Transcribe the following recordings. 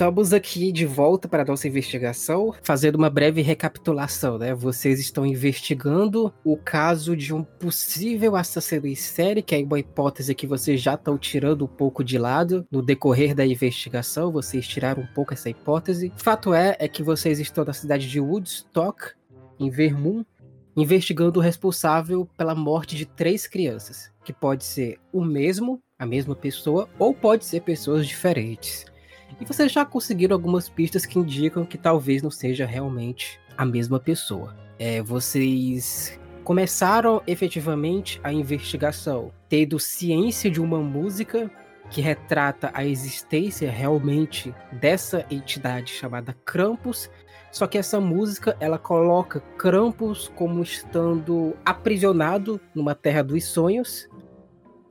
Estamos aqui de volta para a nossa investigação, fazendo uma breve recapitulação, né? Vocês estão investigando o caso de um possível assassino em série, que é uma hipótese que vocês já estão tirando um pouco de lado no decorrer da investigação, vocês tiraram um pouco essa hipótese. Fato é, é que vocês estão na cidade de Woodstock, em Vermont, investigando o responsável pela morte de três crianças, que pode ser o mesmo, a mesma pessoa, ou pode ser pessoas diferentes. E vocês já conseguiram algumas pistas que indicam que talvez não seja realmente a mesma pessoa. É, vocês começaram efetivamente a investigação, tendo ciência de uma música que retrata a existência realmente dessa entidade chamada Krampus. Só que essa música ela coloca Krampus como estando aprisionado numa terra dos sonhos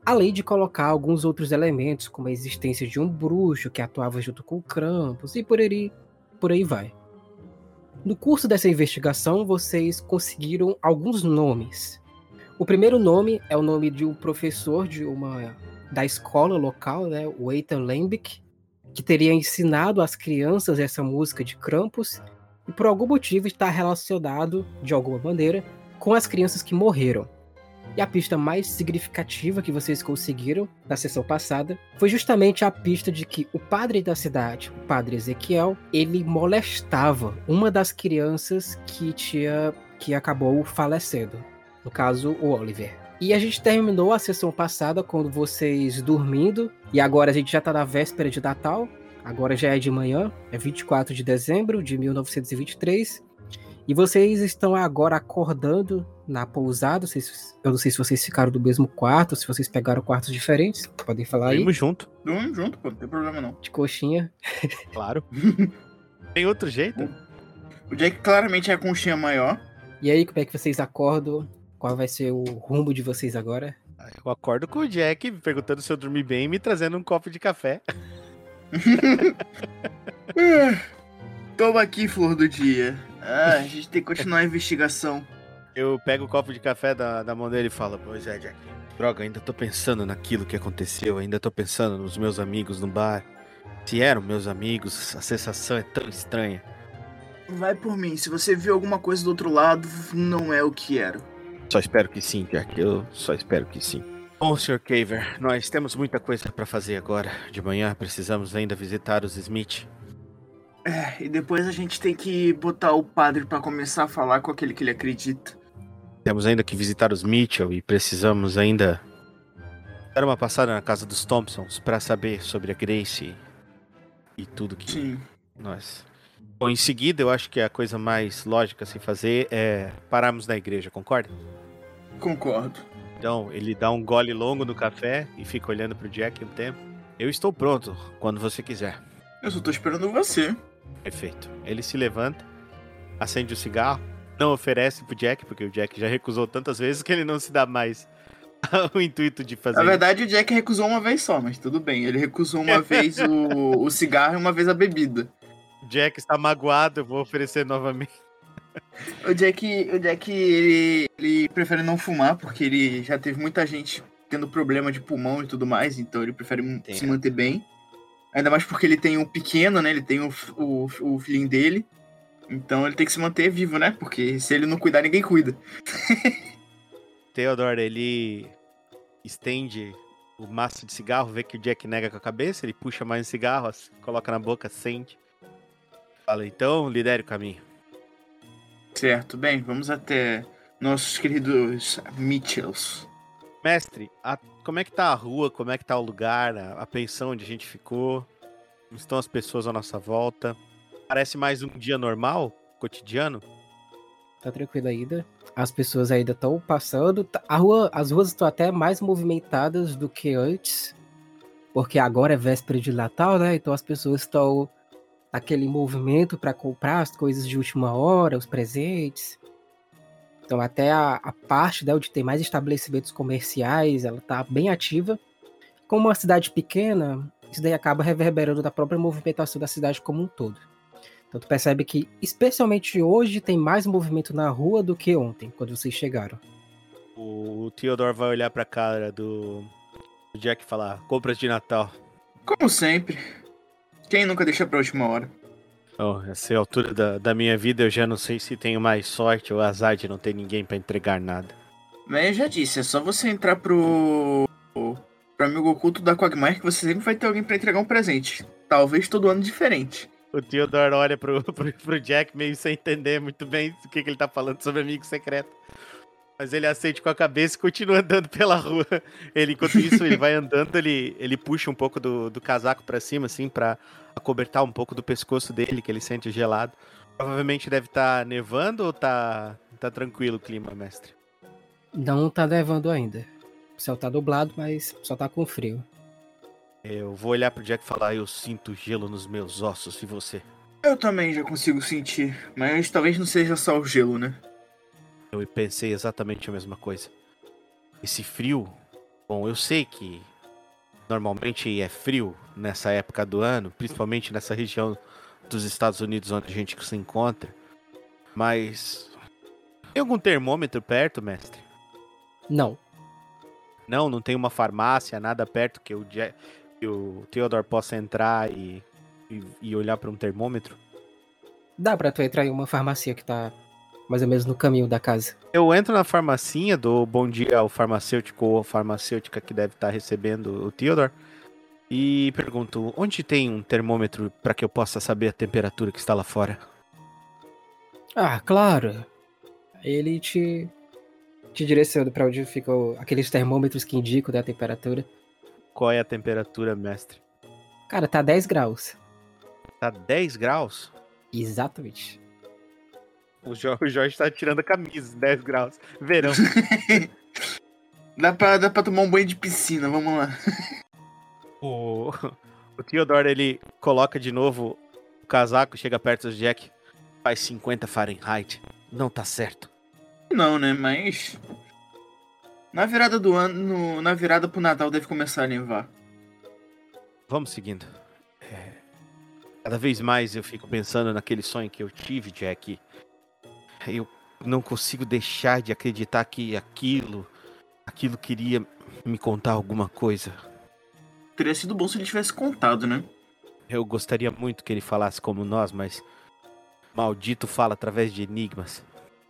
além de colocar alguns outros elementos, como a existência de um bruxo que atuava junto com o Krampus e por aí, por aí vai. No curso dessa investigação, vocês conseguiram alguns nomes. O primeiro nome é o nome de um professor de uma da escola local, né, o Ethan Lembick, que teria ensinado às crianças essa música de Krampus e por algum motivo está relacionado de alguma maneira com as crianças que morreram. E a pista mais significativa que vocês conseguiram na sessão passada foi justamente a pista de que o padre da cidade, o padre Ezequiel, ele molestava uma das crianças que tinha que acabou falecendo. No caso, o Oliver. E a gente terminou a sessão passada quando vocês dormindo, e agora a gente já tá na véspera de Natal. Agora já é de manhã, é 24 de dezembro de 1923. E vocês estão agora acordando na pousada. Vocês, eu não sei se vocês ficaram do mesmo quarto, se vocês pegaram quartos diferentes. Podem falar aí. Dormimos junto. Dormimos junto, pô, não tem problema não. De coxinha. Claro. tem outro jeito? O Jack claramente é a conchinha maior. E aí, como é que vocês acordam? Qual vai ser o rumo de vocês agora? Eu acordo com o Jack perguntando se eu dormi bem e me trazendo um copo de café. Toma aqui, flor do dia. Ah, a gente tem que continuar a investigação. Eu pego o copo de café da, da mão dele e falo, pois é, Jack. Droga, ainda tô pensando naquilo que aconteceu, ainda tô pensando nos meus amigos no bar. Se eram meus amigos, a sensação é tão estranha. Vai por mim, se você viu alguma coisa do outro lado, não é o que era. Só espero que sim, Jack. Eu só espero que sim. Bom, Sr. Caver, nós temos muita coisa para fazer agora. De manhã precisamos ainda visitar os Smith. É, e depois a gente tem que botar o padre para começar a falar com aquele que ele acredita. Temos ainda que visitar os Mitchell e precisamos ainda dar uma passada na casa dos Thompsons para saber sobre a Grace e tudo que Sim. nós. Bom, em seguida, eu acho que a coisa mais lógica a se fazer é pararmos na igreja, concorda? Concordo. Então, ele dá um gole longo no café e fica olhando pro Jack um tempo. Eu estou pronto, quando você quiser. Eu só tô esperando você. Perfeito. Ele se levanta, acende o cigarro, não oferece pro Jack, porque o Jack já recusou tantas vezes que ele não se dá mais o intuito de fazer. Na verdade, o Jack recusou uma vez só, mas tudo bem. Ele recusou uma vez o, o cigarro e uma vez a bebida. O Jack está magoado, eu vou oferecer novamente. O Jack, o Jack ele, ele prefere não fumar, porque ele já teve muita gente tendo problema de pulmão e tudo mais, então ele prefere Entendo. se manter bem. Ainda mais porque ele tem um pequeno, né? Ele tem o, o, o filhinho dele. Então ele tem que se manter vivo, né? Porque se ele não cuidar, ninguém cuida. Theodore, ele estende o maço de cigarro, vê que o Jack nega com a cabeça, ele puxa mais um cigarro, coloca na boca, sente. Fala, então, lidere o caminho. Certo, bem, vamos até nossos queridos Mitchells. Mestre, a- como é que tá a rua, como é que tá o lugar, a, pensão onde a gente ficou? Como estão as pessoas à nossa volta? Parece mais um dia normal, cotidiano? Tá tranquilo ainda. As pessoas ainda estão passando. Tá- A rua, as ruas estão até mais movimentadas do que antes. Porque agora é véspera de Natal, né? Então as pessoas estão naquele movimento para comprar as coisas de última hora, os presentes. Então até a, a parte né, onde tem mais estabelecimentos comerciais, ela tá bem ativa. Como uma cidade pequena, isso daí acaba reverberando da própria movimentação da cidade como um todo. Então tu percebe que, especialmente hoje, tem mais movimento na rua do que ontem, quando vocês chegaram. O Theodore vai olhar pra cara do, do Jack e falar: compras de Natal. Como sempre. Quem nunca deixa pra última hora? Oh, essa é a altura da, da minha vida, eu já não sei se tenho mais sorte ou azar de não ter ninguém pra entregar nada. Mas eu já disse, é só você entrar pro. pro amigo oculto da Quagmire que você sempre vai ter alguém pra entregar um presente. Talvez todo ano diferente. O Theodore olha pro, pro, pro Jack meio sem entender muito bem o que, que ele tá falando sobre amigo secreto. Mas ele aceita com a cabeça e continua andando pela rua. Ele, enquanto isso, ele vai andando, ele, ele puxa um pouco do, do casaco para cima, assim, para acobertar um pouco do pescoço dele, que ele sente gelado. Provavelmente deve estar tá nevando ou tá, tá tranquilo o clima, mestre? Não tá nevando ainda. O céu tá dublado, mas só tá com frio. Eu vou olhar pro Jack e falar: Eu sinto gelo nos meus ossos, e você? Eu também já consigo sentir, mas talvez não seja só o gelo, né? Eu pensei exatamente a mesma coisa. Esse frio, bom, eu sei que normalmente é frio nessa época do ano, principalmente nessa região dos Estados Unidos onde a gente se encontra, mas tem algum termômetro perto, mestre? Não. Não, não tem uma farmácia, nada perto que o, que o Theodore possa entrar e, e, e olhar para um termômetro? Dá pra tu entrar em uma farmácia que tá mais ou menos no caminho da casa. Eu entro na farmacinha, dou bom dia ao farmacêutico ou farmacêutica que deve estar recebendo o Theodore. E pergunto, onde tem um termômetro para que eu possa saber a temperatura que está lá fora? Ah, claro. Ele te, te direciona para onde ficam aqueles termômetros que indicam da temperatura. Qual é a temperatura, mestre? Cara, tá 10 graus. Tá 10 graus? Exatamente. O Jorge, o Jorge tá tirando a camisa, 10 graus. Verão. dá, pra, dá pra tomar um banho de piscina, vamos lá. o, o Theodore, ele coloca de novo o casaco, chega perto do Jack. Faz 50 Fahrenheit. Não tá certo. Não, né? Mas. Na virada do ano, na virada pro Natal deve começar a nevar. Vamos seguindo. É... Cada vez mais eu fico pensando naquele sonho que eu tive, Jack. Eu não consigo deixar de acreditar que aquilo, aquilo queria me contar alguma coisa. Teria sido bom se ele tivesse contado, né? Eu gostaria muito que ele falasse como nós, mas maldito fala através de enigmas.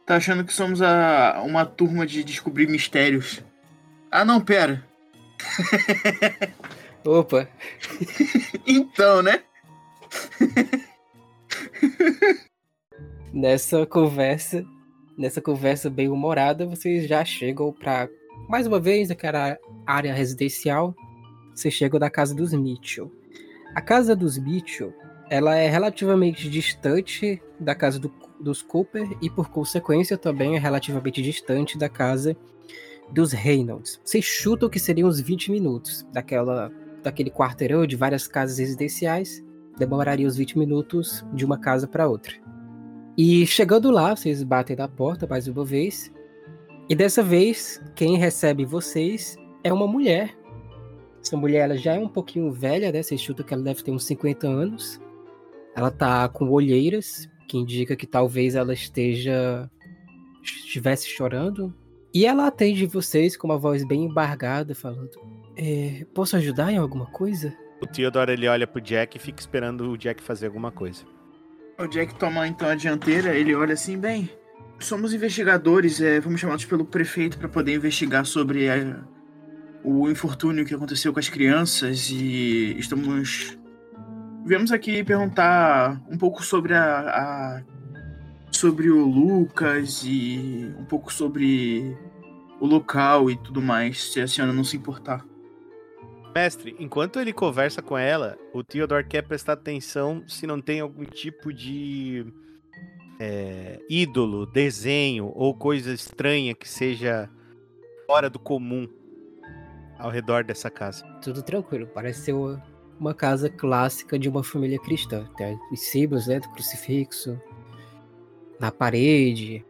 Tá achando que somos a, uma turma de descobrir mistérios? Ah, não, pera. Opa. então, né? nessa conversa, nessa conversa bem humorada, vocês já chegam para mais uma vez naquela área residencial. Vocês chegam da casa dos Mitchell. A casa dos Mitchell, ela é relativamente distante da casa do, dos Cooper e por consequência também é relativamente distante da casa dos Reynolds. Vocês chutam que seriam uns 20 minutos daquela daquele quarteirão de várias casas residenciais, demoraria uns 20 minutos de uma casa para outra. E chegando lá, vocês batem na porta mais uma vez. E dessa vez, quem recebe vocês é uma mulher. Essa mulher ela já é um pouquinho velha, né? Vocês chutam que ela deve ter uns 50 anos. Ela tá com olheiras, que indica que talvez ela esteja estivesse chorando. E ela atende vocês com uma voz bem embargada, falando: é, Posso ajudar em alguma coisa? O Theodore ele olha pro Jack e fica esperando o Jack fazer alguma coisa. O Jack toma então a dianteira, ele olha assim, bem, somos investigadores, é, fomos chamados pelo prefeito para poder investigar sobre o infortúnio que aconteceu com as crianças e estamos viemos aqui perguntar um pouco sobre a, a sobre o Lucas e um pouco sobre o local e tudo mais, se a senhora não se importar. Mestre, enquanto ele conversa com ela, o Theodore quer prestar atenção se não tem algum tipo de é, ídolo, desenho ou coisa estranha que seja fora do comum ao redor dessa casa. Tudo tranquilo, parece ser uma, uma casa clássica de uma família cristã. Tem os símbolos né, do crucifixo na parede.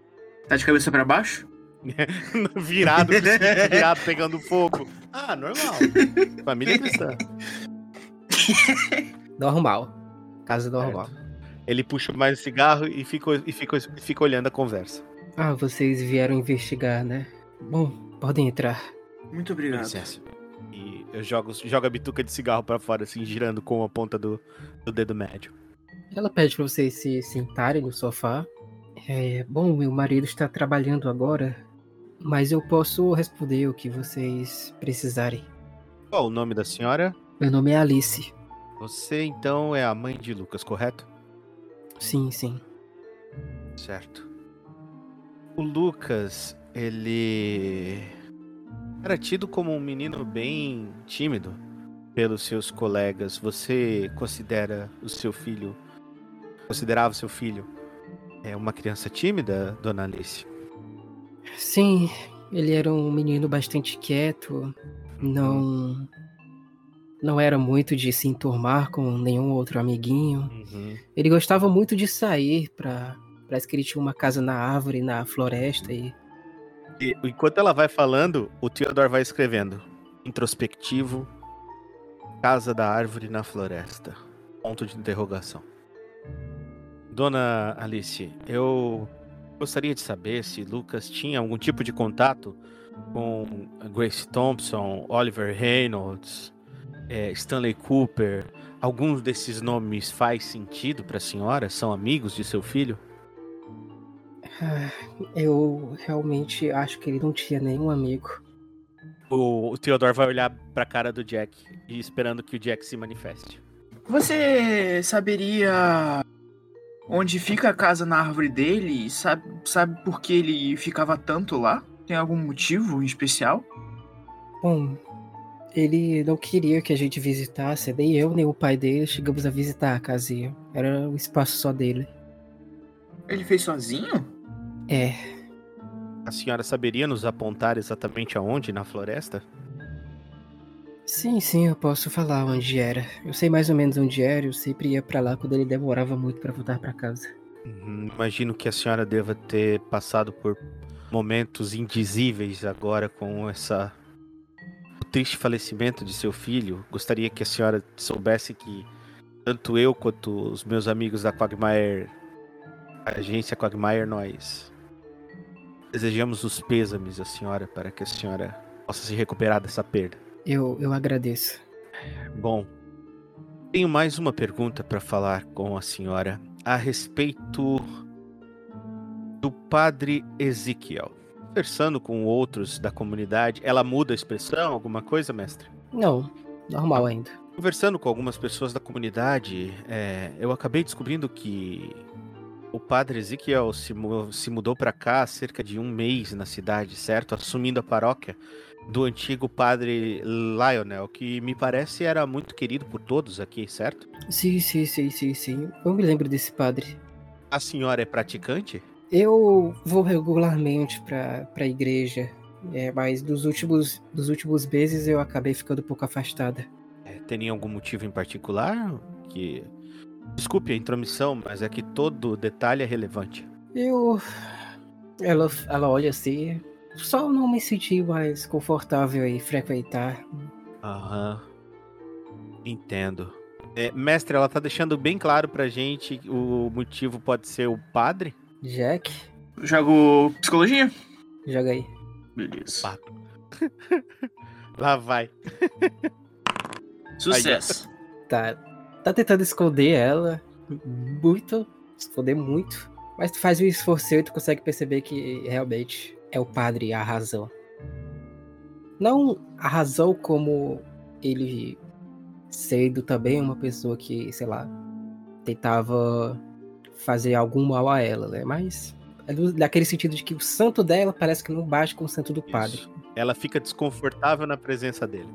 Tá de cabeça para baixo? virado, virado, pegando fogo. Ah, normal. Família cristã. Normal. Casa normal. Certo. Ele puxa mais o cigarro e fica, e, fica, e fica olhando a conversa. Ah, vocês vieram investigar, né? Bom, podem entrar. Muito obrigado. Licença. E eu jogo, jogo a bituca de cigarro pra fora, assim, girando com a ponta do, do dedo médio. Ela pede pra vocês se sentarem no sofá. É, bom, meu marido está trabalhando agora, mas eu posso responder o que vocês precisarem. Qual o nome da senhora? Meu nome é Alice. Você então é a mãe de Lucas, correto? Sim, sim. Certo. O Lucas, ele era tido como um menino bem tímido pelos seus colegas. Você considera o seu filho, considerava o seu filho é uma criança tímida, dona Alice? Sim, ele era um menino bastante quieto, não não era muito de se enturmar com nenhum outro amiguinho. Uhum. Ele gostava muito de sair pra. Parece que ele tinha uma casa na árvore, na floresta e. E, enquanto ela vai falando, o Theodore vai escrevendo. Introspectivo, casa da árvore na floresta. Ponto de interrogação. Dona Alice, eu gostaria de saber se Lucas tinha algum tipo de contato com Grace Thompson, Oliver Reynolds, é, Stanley Cooper. Alguns desses nomes faz sentido para a senhora? São amigos de seu filho? Ah, Eu realmente acho que ele não tinha nenhum amigo. O, o Theodore vai olhar para a cara do Jack e esperando que o Jack se manifeste. Você saberia onde fica a casa na árvore dele? Sabe, sabe por que ele ficava tanto lá? Tem algum motivo em especial? Bom, ele não queria que a gente visitasse, nem eu nem o pai dele chegamos a visitar a casinha. Era o espaço só dele. Ele fez sozinho? É, A senhora saberia nos apontar exatamente aonde na floresta? Sim, sim, eu posso falar onde era. Eu sei mais ou menos onde era, eu sempre ia pra lá quando ele demorava muito pra voltar pra casa. Uhum, Imagino que a senhora deva ter passado por momentos indizíveis agora com essa o triste falecimento de seu filho. Gostaria que a senhora soubesse que tanto eu quanto os meus amigos da Quagmire, a agência Quagmire, nós desejamos os pêsames à senhora para que a senhora possa se recuperar dessa perda. Eu, eu agradeço. Bom, tenho mais uma pergunta para falar com a senhora a respeito do padre Ezequiel. Conversando com outros da comunidade, ela muda a expressão, alguma coisa, mestre? Não, normal ainda. Conversando com algumas pessoas da comunidade, é, eu acabei descobrindo que o padre Ezequiel se, se mudou para cá há cerca de um mês na cidade, certo? Assumindo a paróquia do antigo padre Lionel, que me parece era muito querido por todos aqui, certo? Sim, sim, sim, sim, sim. Eu me lembro desse padre. A senhora é praticante? Eu vou regularmente pra, pra igreja, é, mas dos últimos, dos últimos meses eu acabei ficando um pouco afastada. É, Tem algum motivo em particular? Que. Desculpe a intromissão, mas é que todo detalhe é relevante. Eu. Ela, ela olha assim. Só não me senti mais confortável em frequentar. Aham. Entendo. É, mestre, ela tá deixando bem claro pra gente que o motivo pode ser o padre? Jack, Jogo psicologia? joga aí. Beleza. Lá vai. Sucesso. Tá, tá tentando esconder ela. Muito. Esconder muito. Mas tu faz um esforço e tu consegue perceber que realmente é o padre a razão. Não a razão como ele sendo também uma pessoa que, sei lá, tentava fazer algum mal a ela, né? Mas é do- daquele sentido de que o santo dela parece que não bate com o santo do padre. Isso. Ela fica desconfortável na presença dele.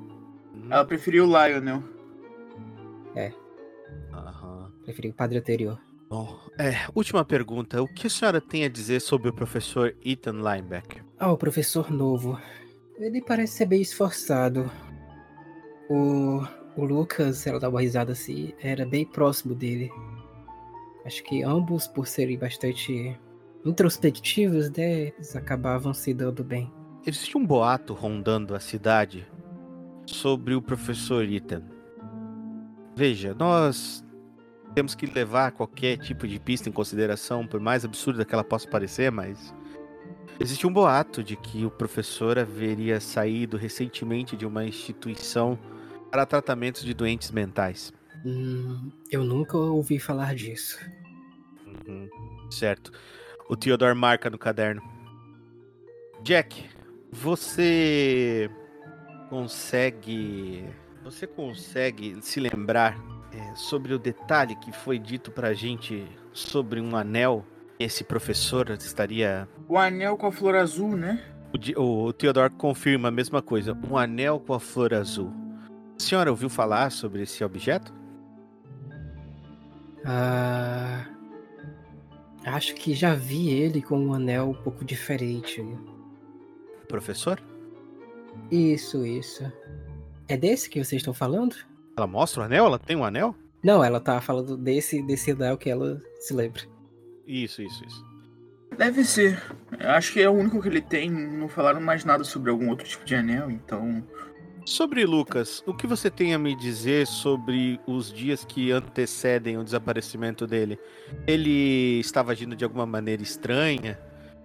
Hum, Ela preferiu o Lionel. Aham. Preferi o padre anterior. Bom, é, última pergunta. O que a senhora tem a dizer sobre o professor Ethan Linebacker? Ah, o professor novo. Ele parece ser bem esforçado. O, o Lucas, ela dá uma risada assim, era bem próximo dele. Acho que ambos, por serem bastante introspectivos, né, eles acabavam se dando bem. Existe um boato rondando a cidade sobre o professor Ethan. Veja, nós temos que levar qualquer tipo de pista em consideração, por mais absurda que ela possa parecer, mas Existe um boato de que o professor haveria saído recentemente de uma instituição para tratamentos de doentes mentais. Hum, eu nunca ouvi falar disso. Uhum, certo. O Theodore marca no caderno. Jack, você consegue. Você consegue se lembrar é, sobre o detalhe que foi dito pra gente sobre um anel esse professor estaria. O anel com a flor azul, né? O, o, o Theodore confirma a mesma coisa. Um anel com a flor azul. A senhora ouviu falar sobre esse objeto? Ah, acho que já vi ele com um anel um pouco diferente. Professor? Isso, isso. É desse que vocês estão falando? Ela mostra o anel? Ela tem um anel? Não, ela tá falando desse, desse anel que ela se lembra. Isso, isso, isso. Deve ser. Eu acho que é o único que ele tem. Não falaram mais nada sobre algum outro tipo de anel, então. Sobre Lucas, o que você tem a me dizer sobre os dias que antecedem o desaparecimento dele? Ele estava agindo de alguma maneira estranha,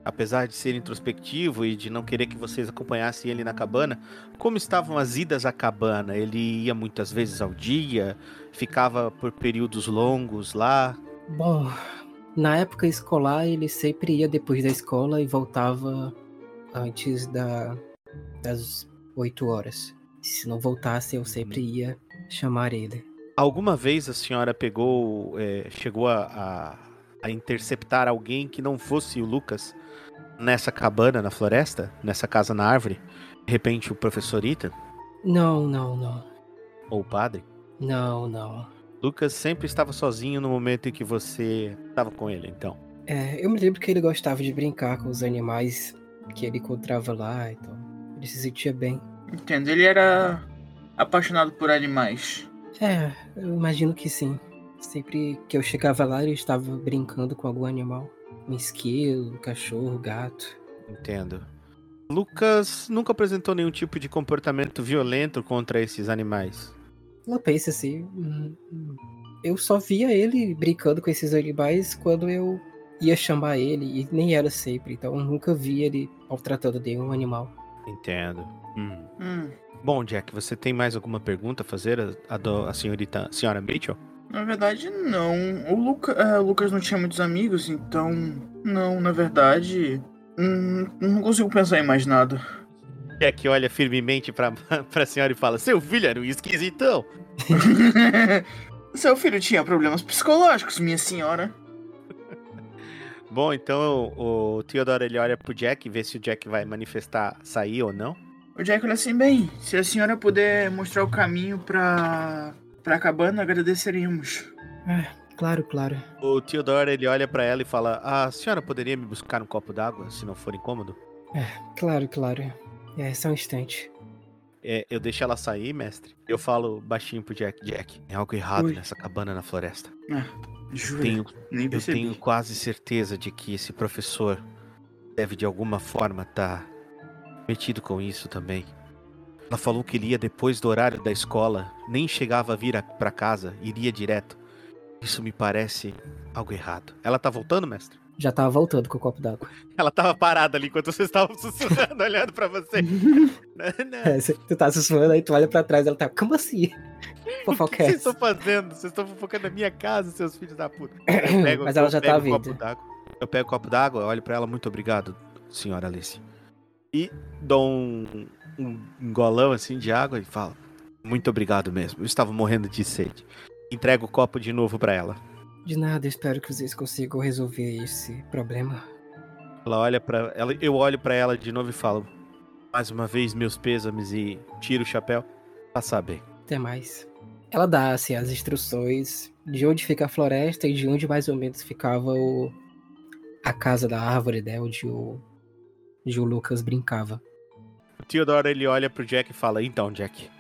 apesar de ser introspectivo e de não querer que vocês acompanhassem ele na cabana. Como estavam as idas à cabana? Ele ia muitas vezes ao dia, ficava por períodos longos lá. Bom, na época escolar ele sempre ia depois da escola e voltava antes da, das 8 horas. Se não voltasse, eu sempre ia chamar ele. Alguma vez a senhora pegou, é, chegou a, a, a interceptar alguém que não fosse o Lucas nessa cabana na floresta, nessa casa na árvore? De repente o professor Ethan Não, não, não. ou o padre? Não, não. Lucas sempre estava sozinho no momento em que você estava com ele, então. É, eu me lembro que ele gostava de brincar com os animais que ele encontrava lá, então ele se sentia bem. Entendo. Ele era apaixonado por animais. É, eu imagino que sim. Sempre que eu chegava lá, ele estava brincando com algum animal. Um esquilo, um cachorro, gato. Entendo. Lucas nunca apresentou nenhum tipo de comportamento violento contra esses animais. Ela pensa assim. hum, hum, Eu só via ele brincando com esses animais quando eu ia chamar ele, e nem era sempre, então eu nunca vi ele maltratando nenhum animal. Entendo. Hum. Hum. Bom, Jack, você tem mais alguma pergunta a fazer a, a, do- a senhorita, a senhora Mitchell? Na verdade, não. O, Luca, é, o Lucas não tinha muitos amigos, então. Não, na verdade. hum, não consigo pensar em mais nada. Jack olha firmemente pra, pra senhora e fala: Seu filho era um esquisitão. Seu filho tinha problemas psicológicos, minha senhora. Bom, então o, o Theodore ele olha pro Jack e vê se o Jack vai manifestar sair ou não. O Jack olha assim, bem, se a senhora puder mostrar o caminho pra. Pra cabana, agradeceríamos. Claro, claro. O Theodore ele olha pra ela e fala: A senhora poderia me buscar um copo d'água, se não for incômodo? Claro, claro. É, só um instante. É, eu deixo ela sair, mestre. Eu falo baixinho pro Jack: Jack, tem algo errado Oi. nessa cabana na floresta. Juro, Tenho nem Eu percebi. tenho quase certeza de que esse professor deve de alguma forma estar metido com isso também. Ela falou que ele ia depois do horário da escola, nem chegava a vir a- pra casa, iria direto. Isso me parece algo errado. Ela tá voltando, mestre? Já tava voltando com o copo d'água. Ela tava parada ali enquanto vocês estavam sussurrando, olhando pra você. É, cê- tu tá sussurrando, aí tu olha pra trás ela tá. Como assim? O que Fofoca vocês é estão fazendo? Vocês estão fofocando na minha casa, seus filhos da puta. Pego- Mas ela já tá vindo. Eu pego o copo d'água, olho pra ela, muito obrigado, senhora Alice. E dou um, um golão assim de água e falo, muito obrigado mesmo. Eu estava morrendo de sede. Entrego o copo de novo pra ela. De nada, espero que vocês consigam resolver esse problema. Ela olha para ela, eu olho pra ela de novo e falo, mais uma vez meus pêsames e tiro o chapéu. Passar bem. Até mais. Ela dá assim, as instruções de onde fica a floresta e de onde mais ou menos ficava o... a casa da árvore, né? Onde o, onde o Lucas brincava. O Theodore ele olha pro Jack e fala: Então, Jack.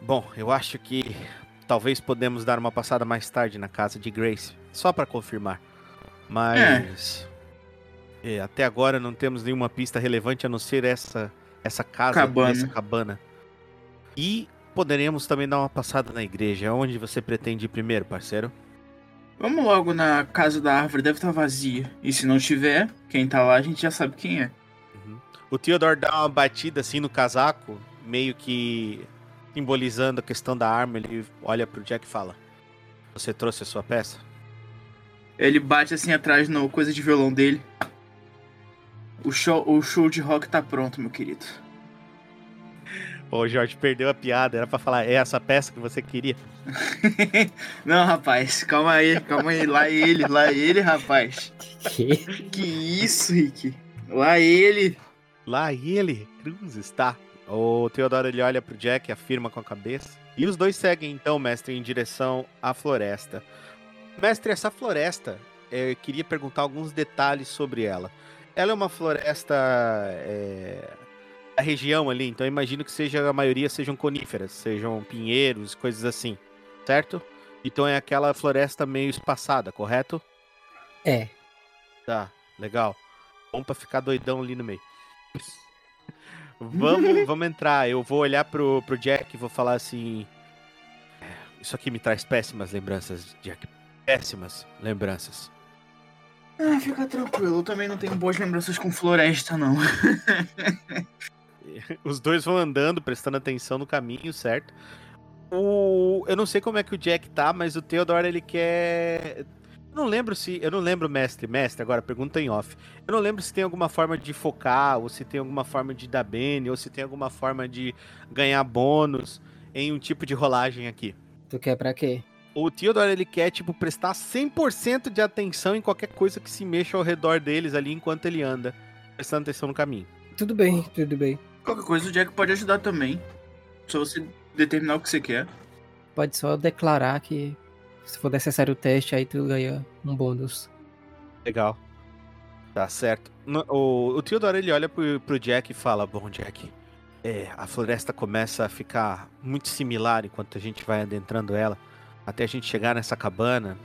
Bom, eu acho que talvez podemos dar uma passada mais tarde na casa de Grace, só pra confirmar. Mas é, até agora não temos nenhuma pista relevante a não ser essa essa casa, Cabana. essa cabana. E poderemos também dar uma passada na igreja. Onde você pretende ir primeiro, parceiro? Vamos logo na casa da árvore, deve estar vazia. E se não tiver, quem tá lá a gente já sabe quem é. O Theodore dá uma batida assim no casaco, meio que simbolizando a questão da arma. Ele olha pro Jack e fala: Você trouxe a sua peça? Ele bate assim atrás no coisa de violão dele. O show, o show de rock tá pronto, meu querido. Pô, o Jorge perdeu a piada. Era pra falar: É essa peça que você queria? Não, rapaz, calma aí, calma aí. Lá ele, lá ele, rapaz. Que? Que isso, Rick? Lá ele. Lá ele, Cruzes, tá. O Theodoro ele olha pro Jack, afirma com a cabeça. E os dois seguem então, mestre, em direção à floresta. Mestre, essa floresta, eh, eu queria perguntar alguns detalhes sobre ela. Ela é uma floresta é, da região ali, então eu imagino que seja a maioria sejam coníferas, sejam pinheiros, coisas assim, certo? Então é aquela floresta meio espaçada, correto? É. Tá, legal. Bom pra ficar doidão ali no meio. Vamos, vamos entrar. Eu vou olhar pro, pro Jack e vou falar assim. "É, Isso aqui me traz péssimas lembranças, Jack. Péssimas lembranças. Ah, fica tranquilo, eu também não tenho boas lembranças com floresta, não. Os dois vão andando, prestando atenção no caminho, certo? O... Eu não sei como é que o Jack tá, mas o Theodore ele quer. Eu não lembro se. Eu não lembro, mestre. Mestre, agora pergunta em off. Eu não lembro se tem alguma forma de focar, ou se tem alguma forma de dar bene, ou se tem alguma forma de ganhar bônus em um tipo de rolagem aqui. Tu quer pra quê? O Theodore ele quer, tipo, prestar 100% de atenção em qualquer coisa que se mexa ao redor deles ali enquanto ele anda, prestando atenção no caminho. Tudo bem, tudo bem. Qualquer coisa o Jack pode ajudar também. Só você determinar o que você quer. Pode só declarar que se for necessário o teste, aí tu ganha um bônus. Legal. Tá certo. O, o Theodore ele olha pro, pro Jack e fala: Bom, Jack, é, a floresta começa a ficar muito similar enquanto a gente vai adentrando ela, até a gente chegar nessa cabana,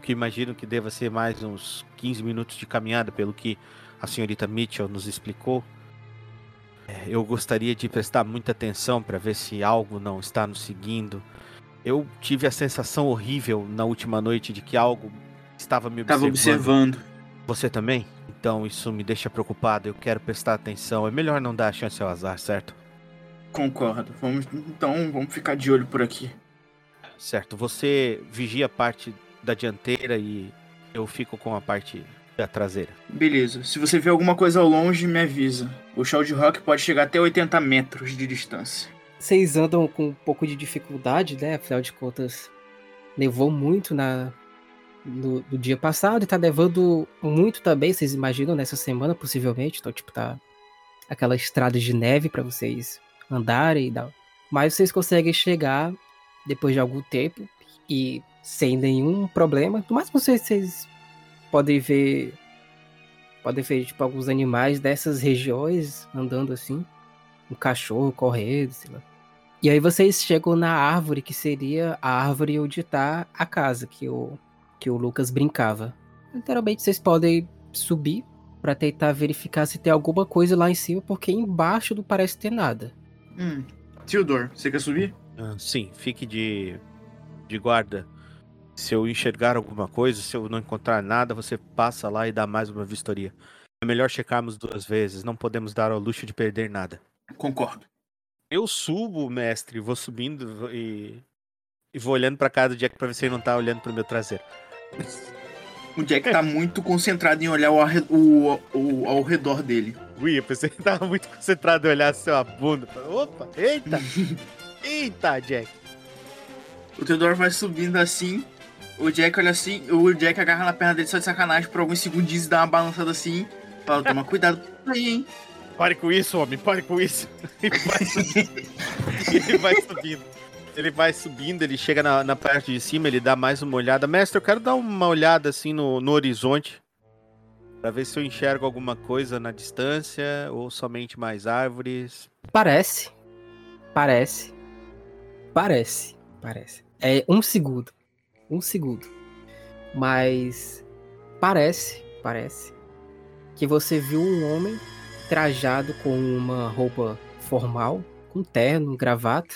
que imagino que deva ser mais uns 15 minutos de caminhada, pelo que a senhorita Mitchell nos explicou. É, eu gostaria de prestar muita atenção para ver se algo não está nos seguindo. Eu tive a sensação horrível na última noite de que algo estava me Tava observando. você também? Então isso me deixa preocupado. Eu quero prestar atenção. É melhor não dar a chance ao azar, certo? Concordo. Vamos, então vamos ficar de olho por aqui. Certo. Você vigia a parte da dianteira e eu fico com a parte da traseira. Beleza. Se você vê alguma coisa ao longe, me avisa. O show de rock pode chegar até 80 metros de distância. Vocês andam com um pouco de dificuldade, né? Afinal de contas, nevou muito na no, no dia passado e tá nevando muito também, vocês imaginam, nessa semana, possivelmente. Então, tipo, tá aquela estrada de neve pra vocês andarem e tal. Mas vocês conseguem chegar depois de algum tempo e sem nenhum problema. No máximo, vocês, vocês podem ver. Podem ver, tipo, alguns animais dessas regiões andando assim. Um cachorro correndo, sei lá. E aí vocês chegam na árvore que seria a árvore onde tá a casa que o, que o Lucas brincava. Literalmente vocês podem subir pra tentar verificar se tem alguma coisa lá em cima, porque embaixo não parece ter nada. Hum. Theodore, você quer subir? Ah, sim, fique de, de guarda. Se eu enxergar alguma coisa, se eu não encontrar nada, você passa lá e dá mais uma vistoria. É melhor checarmos duas vezes. Não podemos dar ao luxo de perder nada. Concordo. Eu subo, mestre, vou subindo e, e vou olhando pra cara do Jack pra ver se ele não tá olhando pro meu traseiro. O Jack tá muito concentrado em olhar ao, arre- o- o- ao redor dele. Ui, eu pensei que tava muito concentrado em olhar sua bunda. Opa, eita! eita, Jack! O Theodore vai subindo assim. O Jack olha assim. O Jack agarra na perna dele só de sacanagem por alguns segundinhos e dá uma balançada assim. Fala, toma cuidado com aí, hein? Pare com isso, homem, pare com isso. Ele vai subindo. ele vai subindo. Ele vai subindo, ele chega na, na parte de cima, ele dá mais uma olhada. Mestre, eu quero dar uma olhada assim no, no horizonte. Pra ver se eu enxergo alguma coisa na distância ou somente mais árvores. Parece. Parece. Parece. Parece. É um segundo. Um segundo. Mas parece, parece que você viu um homem trajado com uma roupa formal, com terno, gravata,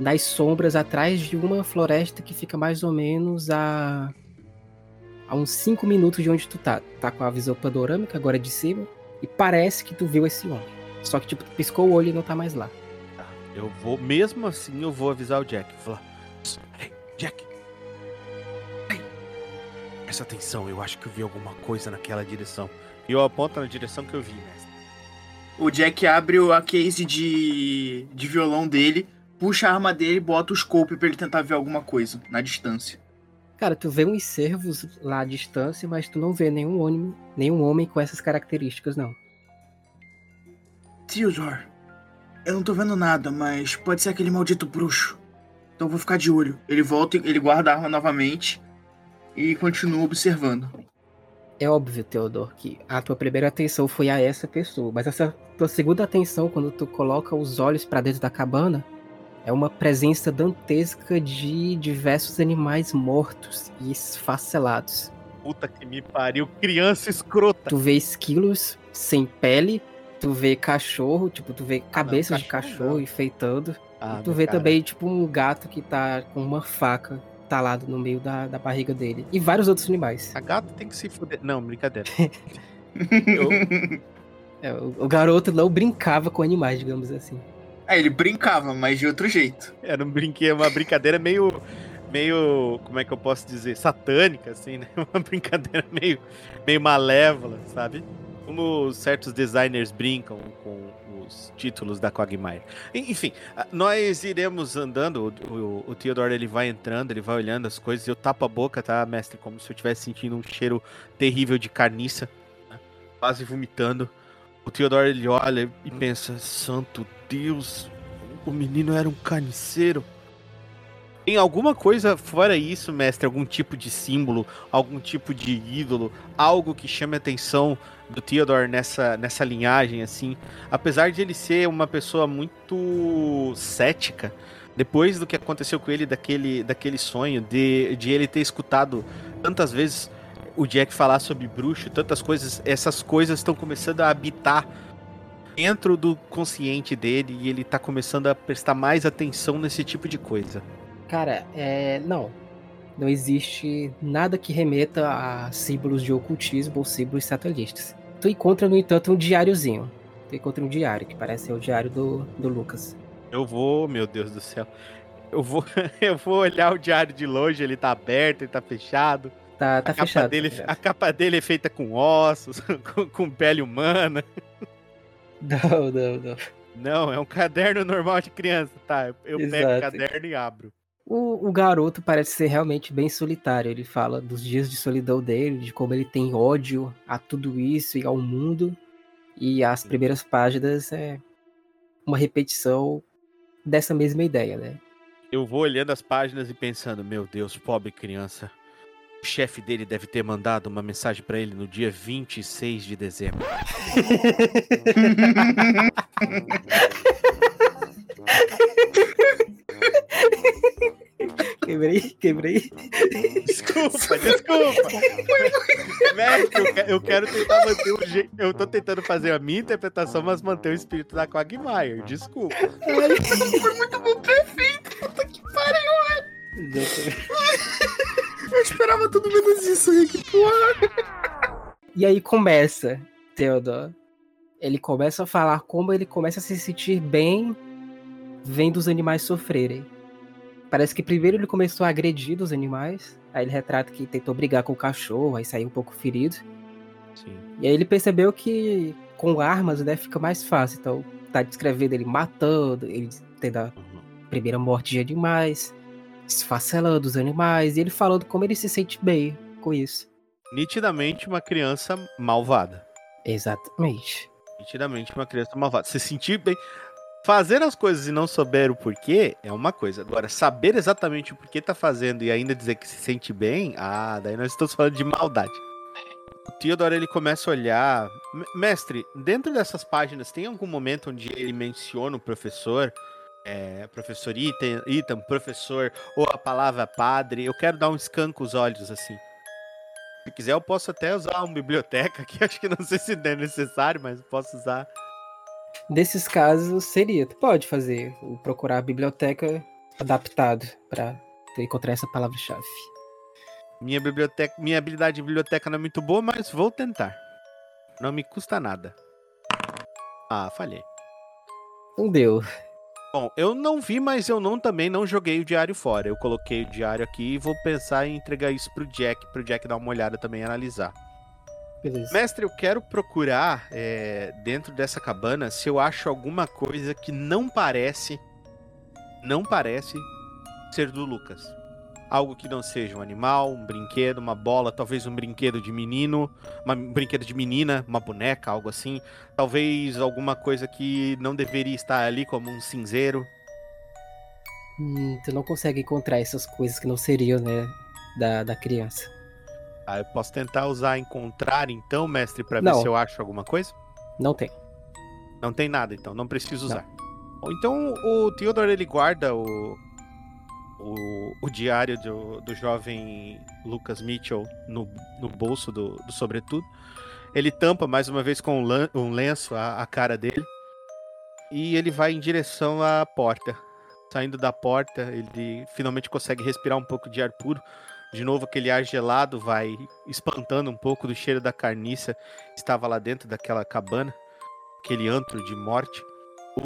nas sombras atrás de uma floresta que fica mais ou menos a, a uns 5 minutos de onde tu tá. Tá com a visão panorâmica agora de cima e parece que tu viu esse homem. Só que tipo, tu piscou o olho e não tá mais lá. Tá, eu vou, mesmo assim, eu vou avisar o Jack. Falar, hey, Jack, hey, presta atenção, eu acho que eu vi alguma coisa naquela direção. E eu aponto na direção que eu vi, mestre. O Jack abre a case de, de violão dele, puxa a arma dele e bota o scope pra ele tentar ver alguma coisa na distância. Cara, tu vê uns cervos lá à distância, mas tu não vê nenhum homem, nenhum homem com essas características, não. Theodore, eu não tô vendo nada, mas pode ser aquele maldito bruxo. Então eu vou ficar de olho. Ele volta, ele guarda a arma novamente e continua observando. É óbvio, Theodore, que a tua primeira atenção foi a essa pessoa, mas essa tua segunda atenção, quando tu coloca os olhos para dentro da cabana, é uma presença dantesca de diversos animais mortos e esfacelados. Puta que me pariu, criança escrota. Tu vê esquilos sem pele, tu vê cachorro, tipo, tu vê cabeças ah, não, cachorro de cachorro não. enfeitando. Ah, tu vê cara. também, tipo, um gato que tá com uma faca talado no meio da, da barriga dele. E vários outros animais. A gato tem que se fuder. Não, brincadeira. Eu... É, o, o garoto não brincava com animais, digamos assim. É, ele brincava, mas de outro jeito. Era um brinquedo, uma brincadeira meio. meio. como é que eu posso dizer? satânica, assim, né? Uma brincadeira meio, meio malévola, sabe? Como certos designers brincam com os títulos da Quagmire. Enfim, nós iremos andando, o, o, o Theodore ele vai entrando, ele vai olhando as coisas, eu tapo a boca, tá, mestre? Como se eu estivesse sentindo um cheiro terrível de carniça, né? quase vomitando. O Theodore ele olha e pensa: Santo Deus, o menino era um carniceiro. Tem alguma coisa fora isso, mestre? Algum tipo de símbolo, algum tipo de ídolo, algo que chame a atenção do Theodore nessa, nessa linhagem, assim? Apesar de ele ser uma pessoa muito cética, depois do que aconteceu com ele, daquele, daquele sonho, de, de ele ter escutado tantas vezes o Jack falar sobre bruxo, tantas coisas, essas coisas estão começando a habitar dentro do consciente dele e ele tá começando a prestar mais atenção nesse tipo de coisa. Cara, é. Não. Não existe nada que remeta a símbolos de ocultismo ou símbolos satanistas. Tu encontra, no entanto, um diáriozinho. Tu encontra um diário, que parece ser o diário do, do Lucas. Eu vou, meu Deus do céu. Eu vou, eu vou olhar o diário de longe, ele tá aberto, ele tá fechado. Tá, tá a fechado. Capa dele, tá. A capa dele é feita com ossos, com, com pele humana. Não, não, não. Não, é um caderno normal de criança, tá? Eu Exato. pego o caderno e abro. O, o, garoto parece ser realmente bem solitário. Ele fala dos dias de solidão dele, de como ele tem ódio a tudo isso e ao mundo. E as primeiras páginas é uma repetição dessa mesma ideia, né? Eu vou olhando as páginas e pensando, meu Deus, pobre criança. O chefe dele deve ter mandado uma mensagem para ele no dia 26 de dezembro. Quebrei, quebrei. Desculpa, desculpa. Mestre, eu, eu, quero tentar manter o jeito. Eu tô tentando fazer a minha interpretação, mas manter o espírito da Quagmire. Desculpa. Ai, foi muito bom, perfeito. Puta que pariu, velho. Eu esperava tudo menos isso, Rick. Porra. E aí começa, Theodore. Ele começa a falar como ele começa a se sentir bem vendo os animais sofrerem. Parece que primeiro ele começou a agredir os animais. Aí ele retrata que tentou brigar com o cachorro, aí saiu um pouco ferido. Sim. E aí ele percebeu que com armas, né, fica mais fácil. Então, tá descrevendo ele matando, ele tendo a uhum. primeira morte de animais esfacelando os animais, e ele falando como ele se sente bem com isso. Nitidamente uma criança malvada. Exatamente. Nitidamente uma criança malvada. Se sentir bem. Fazer as coisas e não saber o porquê é uma coisa. Agora, saber exatamente o porquê tá fazendo e ainda dizer que se sente bem, ah, daí nós estamos falando de maldade. O Theodore ele começa a olhar. Mestre, dentro dessas páginas tem algum momento onde ele menciona o professor é, professor Ethan, Ethan, professor, ou a palavra padre. Eu quero dar um scan com os olhos assim. Se quiser, eu posso até usar uma biblioteca que acho que não sei se é necessário, mas posso usar. Nesses casos, seria. Tu pode fazer, procurar a biblioteca adaptado para encontrar essa palavra-chave. Minha biblioteca, minha habilidade de biblioteca não é muito boa, mas vou tentar. Não me custa nada. Ah, falhei. Não deu. Bom, eu não vi, mas eu não também não joguei o diário fora. Eu coloquei o diário aqui e vou pensar em entregar isso pro Jack, pro Jack dar uma olhada também e analisar. Beleza. Mestre, eu quero procurar é, dentro dessa cabana se eu acho alguma coisa que não parece, não parece ser do Lucas. Algo que não seja um animal, um brinquedo, uma bola, talvez um brinquedo de menino, uma- um brinquedo de menina, uma boneca, algo assim. Talvez alguma coisa que não deveria estar ali, como um cinzeiro. Hum, tu não consegue encontrar essas coisas que não seriam, né, da, da criança. Ah, eu posso tentar usar encontrar então, mestre, pra ver Não. se eu acho alguma coisa? Não tem. Não tem nada, então, não preciso usar. Bom, Então o Theodore ele guarda o, o, o diário do, do jovem Lucas Mitchell no, no bolso do, do sobretudo. Ele tampa mais uma vez com um, um lenço a, a cara dele e ele vai em direção à porta. Saindo da porta, ele finalmente consegue respirar um pouco de ar puro. De novo, aquele ar gelado vai espantando um pouco do cheiro da carniça que estava lá dentro daquela cabana aquele antro de morte.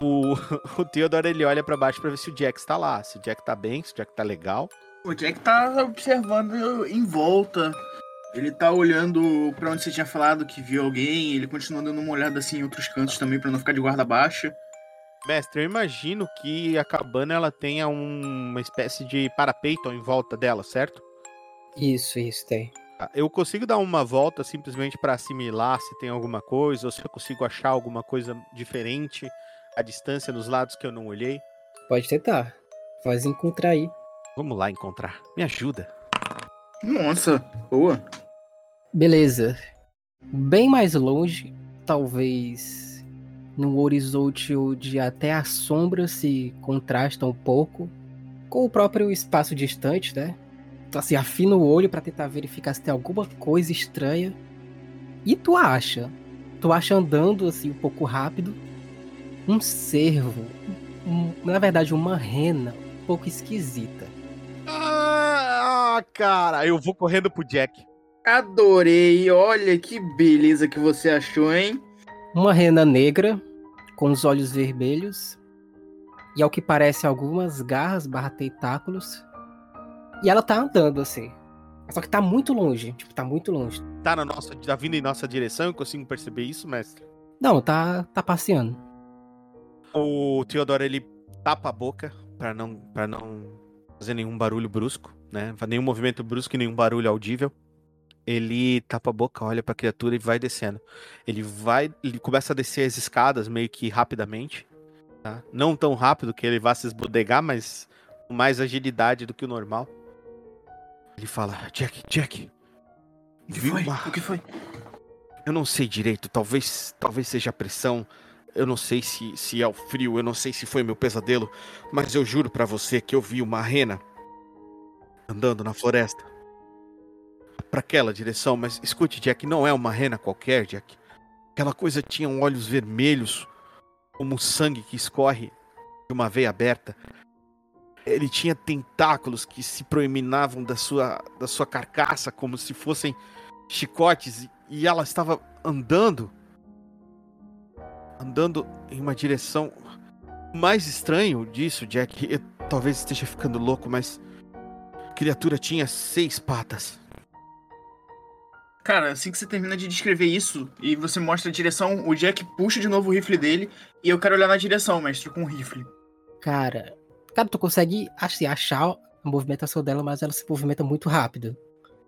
O, o Theodore ele olha pra baixo pra ver se o Jack está lá, se o Jack tá bem, se o Jack tá legal. O Jack tá observando em volta. Ele tá olhando pra onde você tinha falado que viu alguém. Ele continua dando uma olhada assim em outros cantos também pra não ficar de guarda baixa. Mestre, eu imagino que a cabana ela tenha um- uma espécie de parapeito em volta dela, certo? Isso, isso, tem. Tá, Eu consigo dar uma volta simplesmente pra assimilar se tem alguma coisa, ou se eu consigo achar alguma coisa diferente à distância nos lados que eu não olhei. Pode tentar. Faz encontrar aí. Vamos lá encontrar. Me ajuda. Nossa, boa. Beleza. Bem mais longe, talvez no horizonte onde até as sombras se contrastam um pouco com o próprio espaço distante, né? Tu assim, afina o olho pra tentar verificar se tem alguma coisa estranha. E tu acha, tu acha andando assim um pouco rápido, um cervo, um- na verdade uma rena um pouco esquisita. Ah, cara, eu vou correndo pro Jack. Adorei. Olha que beleza que você achou, hein? Uma rena negra, com os olhos vermelhos, e ao que parece algumas garras barra tentáculos. E ela tá andando assim. Só que tá muito longe, tipo, tá muito longe. Tá na nossa, tá vindo em nossa direção, eu consigo perceber isso, mestre. Não, tá, tá passeando. O Theodore ele tapa a boca pra não para não fazer nenhum barulho brusco, né? Nenhum movimento brusco e nenhum barulho audível. Ele tapa a boca, olha pra criatura e vai descendo. Ele vai, ele começa a descer as escadas meio que rapidamente, tá? Não tão rápido que ele vá se esbodegar, mas com mais agilidade do que o normal. Ele fala: "Jack, Jack, O que foi? Mar- O que foi? eu não sei direito, talvez, talvez seja a pressão. Eu não sei se, se é o frio, eu não sei se foi meu pesadelo, mas eu juro pra você que eu vi uma rena andando na floresta. Pra aquela direção, mas escute, Jack, não é uma rena qualquer, Jack. Aquela coisa tinha olhos vermelhos, como sangue que escorre de uma veia aberta. Ele tinha tentáculos que se proeminavam da sua, da sua carcaça como se fossem chicotes e- e ela estava andando andando em uma direção o mais estranho disso, Jack, eu talvez esteja ficando louco, mas a criatura tinha seis patas. Cara, assim que você termina de descrever isso e você mostra a direção, o Jack puxa de novo o rifle dele e eu quero olhar na direção, mestre, com o rifle. Cara, cara, tu consegue assim, achar a movimentação dela, mas ela se movimenta muito rápido.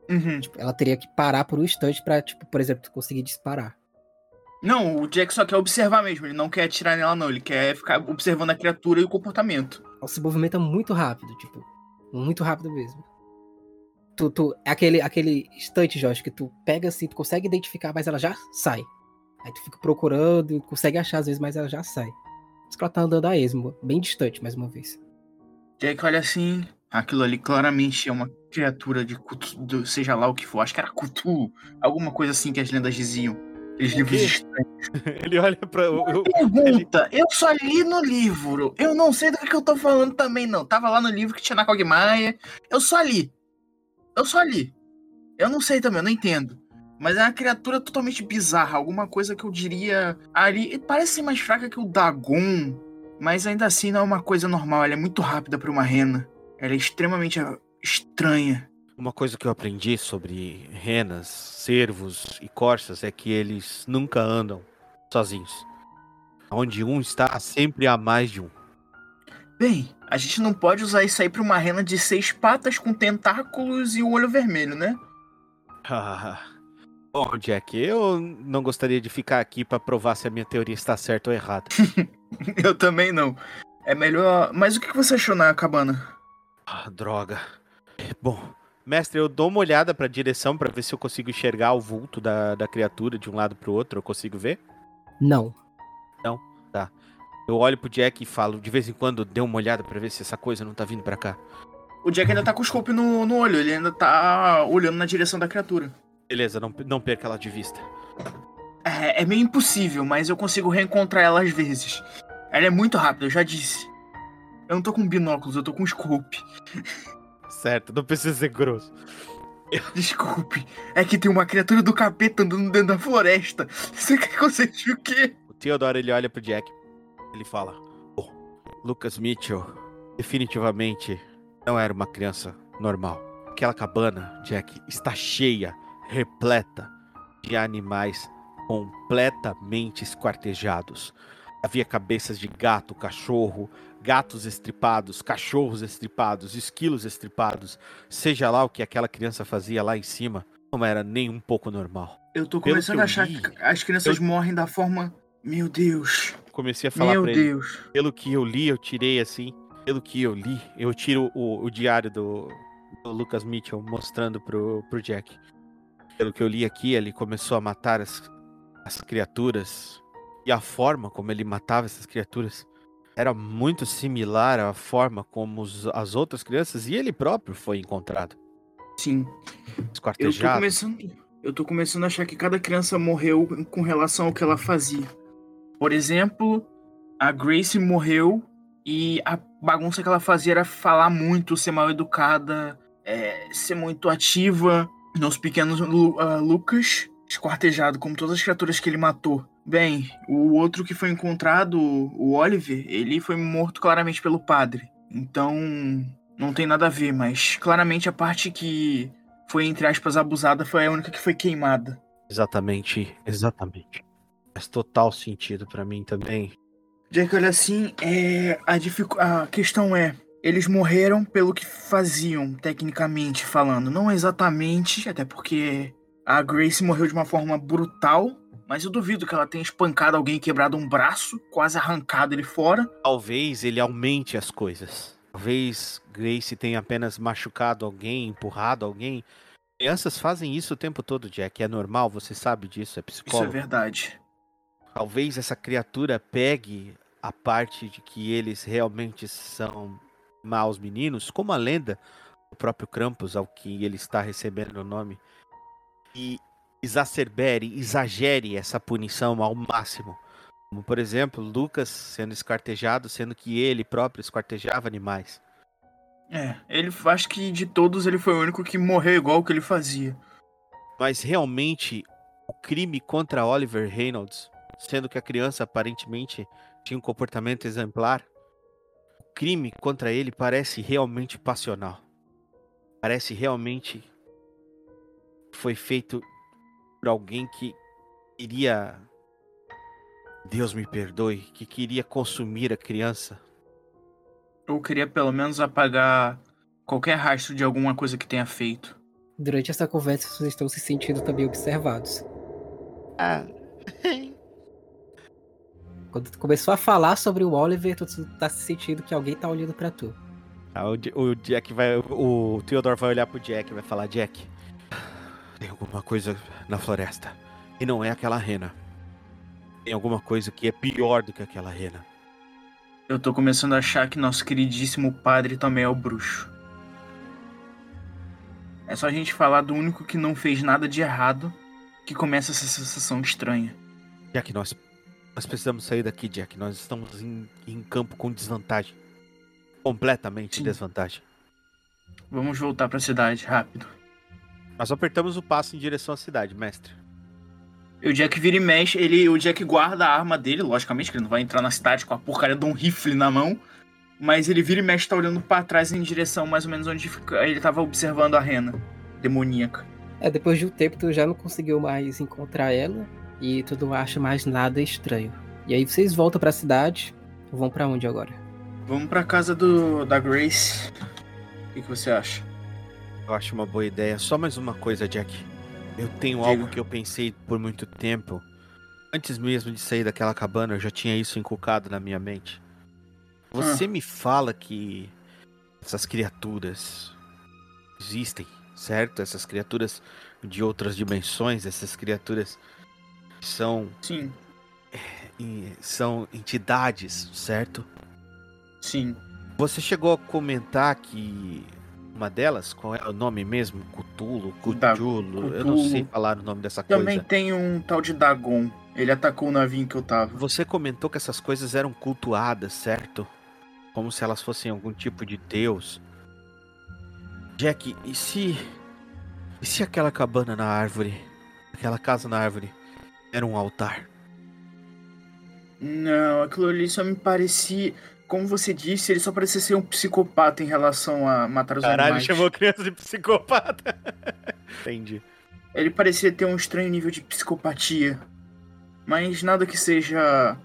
Uhum. Tipo, ela teria que parar por um instante pra, tipo, por exemplo, tu conseguir disparar. Não, o Jack só quer observar mesmo, ele não quer atirar nela não, ele quer ficar observando a criatura e o comportamento. Ela se movimenta muito rápido, tipo, muito rápido mesmo. Tu, tu, é aquele, aquele instante, Jorge, que tu pega assim, tu consegue identificar, mas ela já sai. Aí tu fica procurando, consegue achar às vezes, mas ela já sai. Por isso que ela tá andando a esmo, bem distante, mais uma vez. Jack olha assim, aquilo ali claramente é uma criatura de do- seja lá o que for, acho que era Cthulhu, alguma coisa assim que as lendas diziam. Aqueles livros estranhos. Ele olha pra. eu- Pergunta, eu só li no livro. Eu não sei do que, que eu tô falando também, não. Tava lá no livro que tinha na Cogmaia. Eu só li. Eu só li. Eu não sei também, eu não entendo. Mas é uma criatura totalmente bizarra. Alguma coisa que eu diria ali. Parece ser mais fraca que o Dagon. Mas ainda assim não é uma coisa normal. Ela é muito rápida pra uma rena. Ela é extremamente estranha. Uma coisa que eu aprendi sobre renas, cervos e corças é que eles nunca andam sozinhos. Onde um está, sempre há mais de um. Bem, a gente não pode usar isso aí pra uma rena de seis patas com tentáculos e o olho vermelho, né? Bom, Jack, eu não gostaria de ficar aqui pra provar se a minha teoria está certa ou errada. Eu também não. É melhor. Mas o que você achou na cabana? Ah, droga. Bom, mestre, eu dou uma olhada pra direção pra ver se eu consigo enxergar o vulto da, da criatura de um lado pro outro. Eu consigo ver? Não. Eu olho pro Jack e falo, de vez em quando, dê uma olhada pra ver se essa coisa não tá vindo pra cá. O Jack ainda tá com o scope no, no olho, ele ainda tá olhando na direção da criatura. Beleza, não, não perca ela de vista. É, é meio impossível, mas eu consigo reencontrar ela às vezes. Ela é muito rápida, eu já disse. Eu não tô com binóculos, eu tô com scope. Certo, não precisa ser grosso. Desculpe. É que tem uma criatura do capeta andando dentro da floresta. Você quer que eu seja o quê? O Theodore, ele olha pro Jack. Ele fala, "Bom, Lucas Mitchell definitivamente não era uma criança normal. Aquela cabana, Jack, está cheia, repleta de animais completamente esquartejados. Havia cabeças de gato, cachorro, gatos estripados, cachorros estripados, esquilos estripados. Seja lá o que aquela criança fazia lá em cima, não era nem um pouco normal. Eu tô começando eu a achar li, que as crianças morrem da forma. Meu Deus. Comecei a falar Meu pra ele. Deus. pelo que eu li, eu tirei assim. Pelo que eu li, eu tiro o, o diário do, do Lucas Mitchell mostrando pro, pro Jack. Pelo que eu li aqui, ele começou a matar as, as criaturas. E a forma como ele matava essas criaturas era muito similar à forma como os- as outras crianças e ele próprio foi encontrado. Sim. Eu tô Esquartejado. começando. Eu tô começando a achar que cada criança morreu com relação ao que ela fazia. Por exemplo, a Grace morreu e a bagunça que ela fazia era falar muito, ser mal educada, é, ser muito ativa. Nos pequenos ah, Lucas, esquartejado, como todas as criaturas que ele matou. Bem, o outro que foi encontrado, o Oliver, ele foi morto claramente pelo padre. Então, não tem nada a ver, mas claramente a parte que foi, entre aspas, abusada foi a única que foi queimada. Exatamente, exatamente. Faz total sentido pra mim também. Jack, olha assim, é, a, dificu- a questão é, eles morreram pelo que faziam, tecnicamente falando. Não exatamente, até porque a Grace morreu de uma forma brutal, mas eu duvido que ela tenha espancado alguém quebrado um braço, quase arrancado ele fora. talvez ele aumente as coisas. Talvez Grace tenha apenas machucado alguém, empurrado alguém. Crianças fazem isso o tempo todo, Jack. É normal, você sabe disso, é Isso é psicólogo. verdade. Talvez essa criatura pegue a parte de que eles realmente são maus meninos, como a lenda do próprio Krampus, ao que ele está recebendo o nome, e exacerbere, exagere essa punição ao máximo. Como, por exemplo, Lucas sendo esquartejado, sendo que ele próprio esquartejava animais. É, ele acho que de todos ele foi o único que morreu igual o que ele fazia. Mas realmente, o crime contra Oliver Reynolds, sendo que a criança aparentemente tinha um comportamento exemplar, o crime contra ele parece realmente passional. Parece realmente foi feito por alguém que queria. Deus me perdoe, que queria consumir a criança. Eu queria pelo menos apagar qualquer rastro de alguma coisa que tenha feito. Durante essa conversa, vocês estão se sentindo também observados. Ah, Quando tu começou a falar sobre o Oliver, tu tá se sentindo que alguém tá olhando pra tu. Ah, o Jack vai. O Theodore vai olhar pro Jack e vai falar: Jack, tem alguma coisa na floresta. E não é aquela rena. Tem alguma coisa que é pior do que aquela rena. Eu tô começando a achar que nosso queridíssimo padre também é o bruxo. É só a gente falar do único que não fez nada de errado, que começa essa sensação estranha. Jack, nós, nós precisamos sair daqui, Jack. Nós estamos em, em campo com desvantagem. Completamente Sim. desvantagem. Vamos voltar pra cidade, rápido. Nós apertamos o passo em direção à cidade, mestre. E o Jack vira e mexe, ele, o Jack guarda a arma dele, logicamente, que ele não vai entrar na cidade com a porcaria de um rifle na mão. Mas ele vira e mexe, tá olhando pra trás em direção mais ou menos onde fica- ele tava observando a rena demoníaca. É, depois de um tempo tu já não conseguiu mais encontrar ela e tu não acha mais nada estranho. E aí vocês voltam pra cidade, vão pra onde agora? Vamos pra casa do da Grace. O que, que você acha? Eu acho uma boa ideia. Só mais uma coisa, Jack. Eu tenho Diga. algo que eu pensei por muito tempo. Antes mesmo de sair daquela cabana, eu já tinha isso inculcado na minha mente. Você me fala que essas criaturas existem, certo? Essas criaturas de outras dimensões, essas criaturas são, Sim, em- são entidades, certo? sim. Você chegou a comentar que uma delas, qual é o nome mesmo? Cutulo, Cutulo, eu não sei falar o nome dessa Também coisa. tem um tal de Dagon. Ele atacou o navio em que eu tava. Você comentou que essas coisas eram cultuadas, certo? Como se elas fossem algum tipo de deus. Jack, e se. E se aquela cabana na árvore, aquela casa na árvore, era um altar? Não, aquilo ali só me parecia. Como você disse, ele só parecia ser um psicopata em relação a matar os animais. a criança de psicopata. Entendi. Ele parecia ter um estranho nível de psicopatia. Mas nada que seja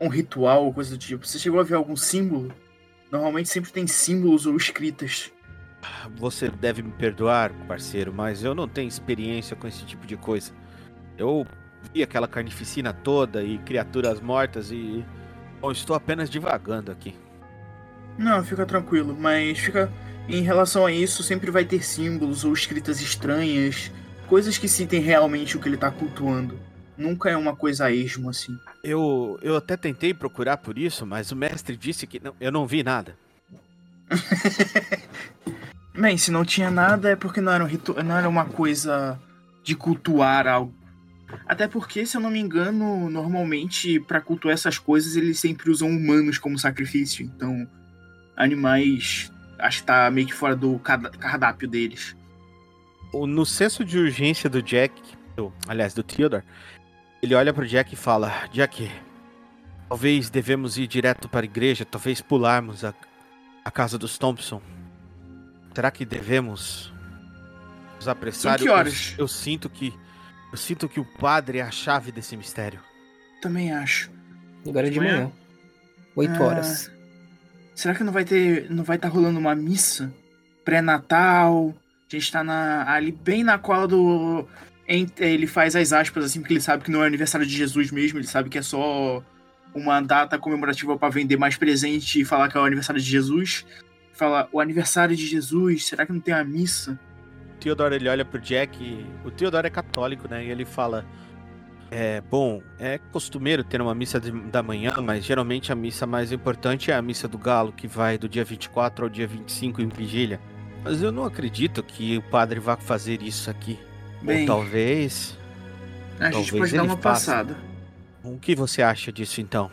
um ritual ou coisa do tipo. Você chegou a ver algum símbolo? Normalmente sempre tem símbolos ou escritas. Você deve me perdoar, parceiro, mas eu não tenho experiência com esse tipo de coisa. Eu vi aquela carnificina toda e criaturas mortas e. Bom, estou apenas divagando aqui. Não, fica tranquilo, mas fica. Em relação a isso, sempre vai ter símbolos ou escritas estranhas, coisas que citem realmente o que ele tá cultuando. Nunca é uma coisa a esmo assim. Eu, eu até tentei procurar por isso, mas o mestre disse que não, eu não vi nada. Bem, se não tinha nada é porque não era, um ritu... não era uma coisa de cultuar algo. Até porque, se eu não me engano, normalmente pra cultuar essas coisas eles sempre usam humanos como sacrifício. Então, animais acho que tá meio que fora do cardápio deles. No senso de urgência do Jack, do- aliás, do Theodore, ele olha pro Jack e fala: Jack, talvez devemos ir direto para a igreja, talvez pularmos a, a casa dos Thompson. Será que devemos nos apressar? Em que Eu- horas? Eu, sinto que eu sinto que o padre é a chave desse mistério. Também acho. Agora é De manhã? Oito Ah. horas. Será que não vai ter. não vai estar rolando uma missa pré-natal? A gente tá na, ali bem na cola do. Ele faz as aspas assim, porque ele sabe que não é aniversário de Jesus mesmo, ele sabe que é só uma data comemorativa pra vender mais presente e falar que é o aniversário de Jesus. Fala, o aniversário de Jesus, será que não tem a missa? O Theodore ele olha pro Jack. e- O Theodore é católico, né? E ele fala: É bom, é costumeiro ter uma missa de- da manhã, mas geralmente a missa mais importante é a missa do Galo, que vai do dia 24 ao dia 25 em vigília. Mas eu não acredito que o padre vá fazer isso aqui. Bem, Ou talvez. a gente talvez pode dar uma faça. passada. O que você acha disso então?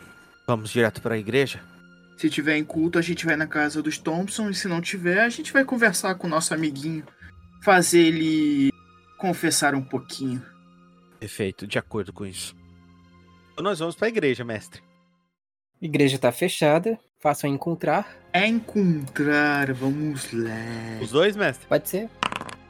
Vamos direto para a igreja? Se tiver em culto, a gente vai na casa dos Thompson, e se não tiver, a gente vai conversar com o nosso amiguinho. Fazer ele confessar um pouquinho. Perfeito, de acordo com isso. Então nós vamos para a igreja, mestre. A igreja tá fechada, façam encontrar. É encontrar, vamos lá. Os dois, mestre? Pode ser.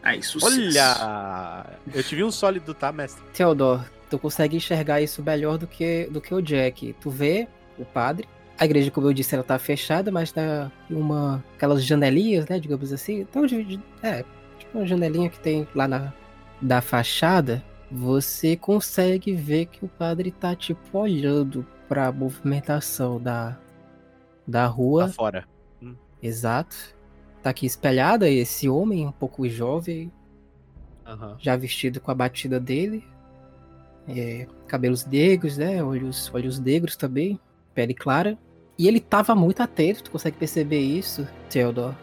Ai, sucesso. Olha! Eu tive um sólido, tá, mestre? Theodore, tu consegue enxergar isso melhor do que, do que o Jack. Tu vê o padre. A igreja, como eu disse, ela tá fechada, mas tá uma. aquelas janelinhas, né? Digamos assim. Então, de, de- é, tipo uma janelinha que tem lá na da fachada. Você consegue ver que o padre tá, tipo, olhando pra movimentação da, da rua. Lá fora. Exato. Tá aqui espelhada esse homem, um pouco jovem, Aham. já vestido com a batida dele. É, cabelos negros, né? Olhos, olhos negros também, pele clara. E ele tava muito atento, tu consegue perceber isso, Theodore.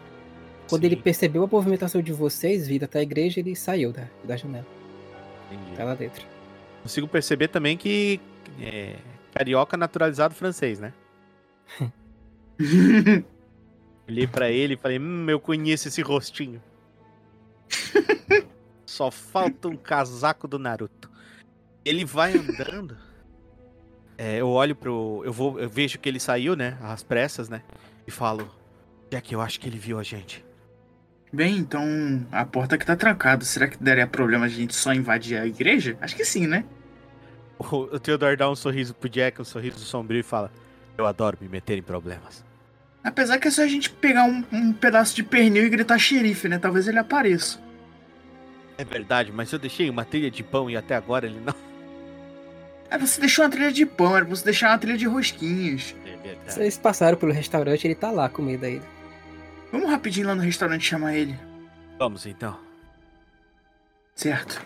Quando ele Sim. percebeu a movimentação de vocês, vindo até a igreja, ele saiu da, da janela. Entendi. Tá lá dentro. Consigo perceber também que é, carioca naturalizado francês, né? Olhei pra ele e falei, hum, eu conheço esse rostinho. Só falta um casaco do Naruto. Ele vai andando. É, eu olho pro. Eu vou. Eu vejo que ele saiu, né? Às pressas, né? E falo. Jack, eu acho que ele viu a gente. Bem, então a porta aqui tá trancada. Será que daria problema a gente só invadir a igreja? Acho que sim, né? O, Theodore dá um sorriso pro Jack, um sorriso sombrio e fala: Eu adoro me meter em problemas. Apesar que é só a gente pegar um, um pedaço de pernil e gritar xerife, né? Talvez ele apareça. É verdade, mas eu deixei uma trilha de pão e até agora ele não. É, você deixou uma trilha de pão, era pra você deixar uma trilha de rosquinhas. É verdade. Vocês passaram pelo restaurante, ele tá lá com medo ainda. Vamos rapidinho lá no restaurante chamar ele. Vamos então. Certo.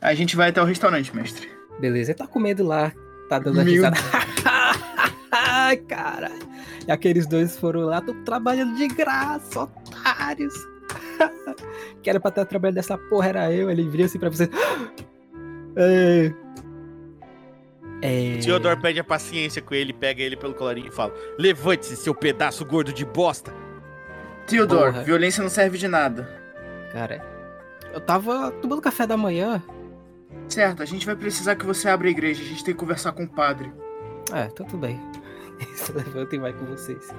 A gente vai até o restaurante, mestre. Beleza, ele tá com medo lá, tá dando a Meu risada. Ai, cara. E aqueles dois foram lá, tão trabalhando de graça, otários. que era pra estar trabalhando dessa porra, era eu. Ele viria assim pra você. É. É... Theodore pede a paciência com ele, pega ele pelo colarinho e fala: Levante-se, seu pedaço gordo de bosta. Theodore, Porra. violência não serve de nada. Cara, eu tava tomando café da manhã. Certo, a gente vai precisar que você abra a igreja. A gente tem que conversar com o padre. É, tá tudo bem. Se levanta e vai com vocês.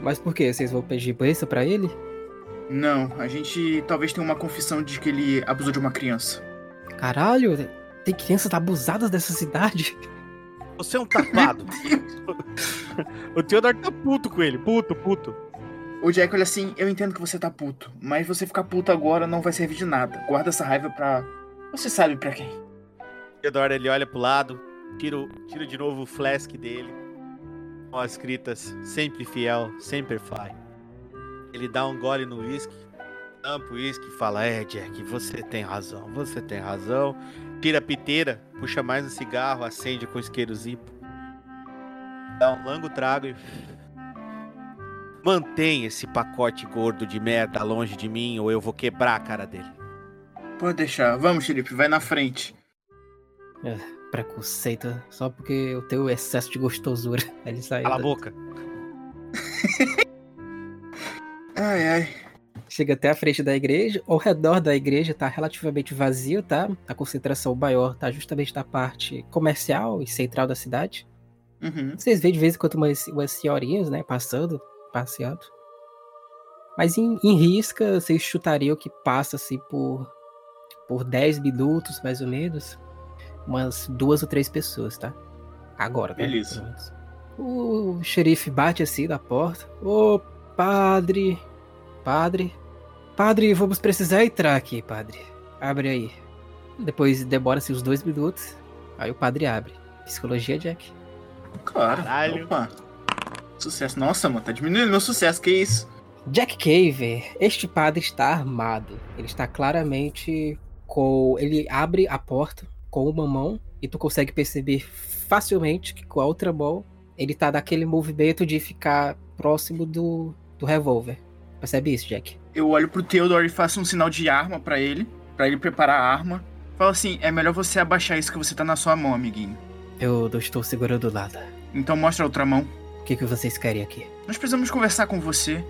Mas por quê? Vocês vão pedir bênção pra ele? Não, a gente talvez tenha uma confissão de que ele abusou de uma criança. Caralho, tem crianças abusadas dessa cidade? Você é um tapado. o Theodore tá puto com ele, puto, puto. O Jack olha assim, eu entendo que você tá puto, mas você ficar puto agora não vai servir de nada. Guarda essa raiva pra. Você sabe pra quem. Theodore ele olha pro lado, tira, o- tira de novo o flask dele, com as escritas sempre fiel, sempre fai. Ele dá um gole no uísque, tampa o uísque e fala: É, Jack, você tem razão, você tem razão. Tira a piteira, puxa mais um cigarro, acende com isqueiro zipo. Dá um longo trago e. Mantém esse pacote gordo de merda longe de mim ou eu vou quebrar a cara dele. Pode deixar. Vamos, Felipe, vai na frente. Preconceito, só porque eu tenho excesso de gostosura. Ele sai. Cala a da- boca. Ai, ai. Chega até a frente da igreja. Ao redor da igreja tá relativamente vazio, tá? A concentração maior tá justamente na parte comercial e central da cidade. Uhum. Vocês veem de vez em quando umas, umas senhorinhas, né? Passando, passeando. Mas em, em risca, vocês chutariam que passa assim por, por 10 minutos, mais ou menos. Umas duas ou três pessoas, tá? Agora, né? Beleza. O xerife bate assim na porta. Ô, padre. Padre. Padre, vamos precisar entrar aqui, padre. Abre aí. Depois demora-se os dois minutos. Aí o padre abre. Psicologia, Jack. Claro. Caralho. Opa. Sucesso. Nossa, mano, tá diminuindo meu sucesso. Que isso? Jack Cave, este padre está armado. Ele está claramente com. Ele abre a porta com uma mão e tu consegue perceber facilmente que com a outra mão ele tá daquele movimento de ficar próximo do, do revólver. Percebe isso, Jack? Eu olho pro Theodore e faço um sinal de arma pra ele. Pra ele preparar a arma. Falo assim, é melhor você abaixar isso que você tá na sua mão, amiguinho. Eu não estou segurando nada. Então mostra a outra mão. O que, que vocês querem aqui? Nós precisamos conversar com você.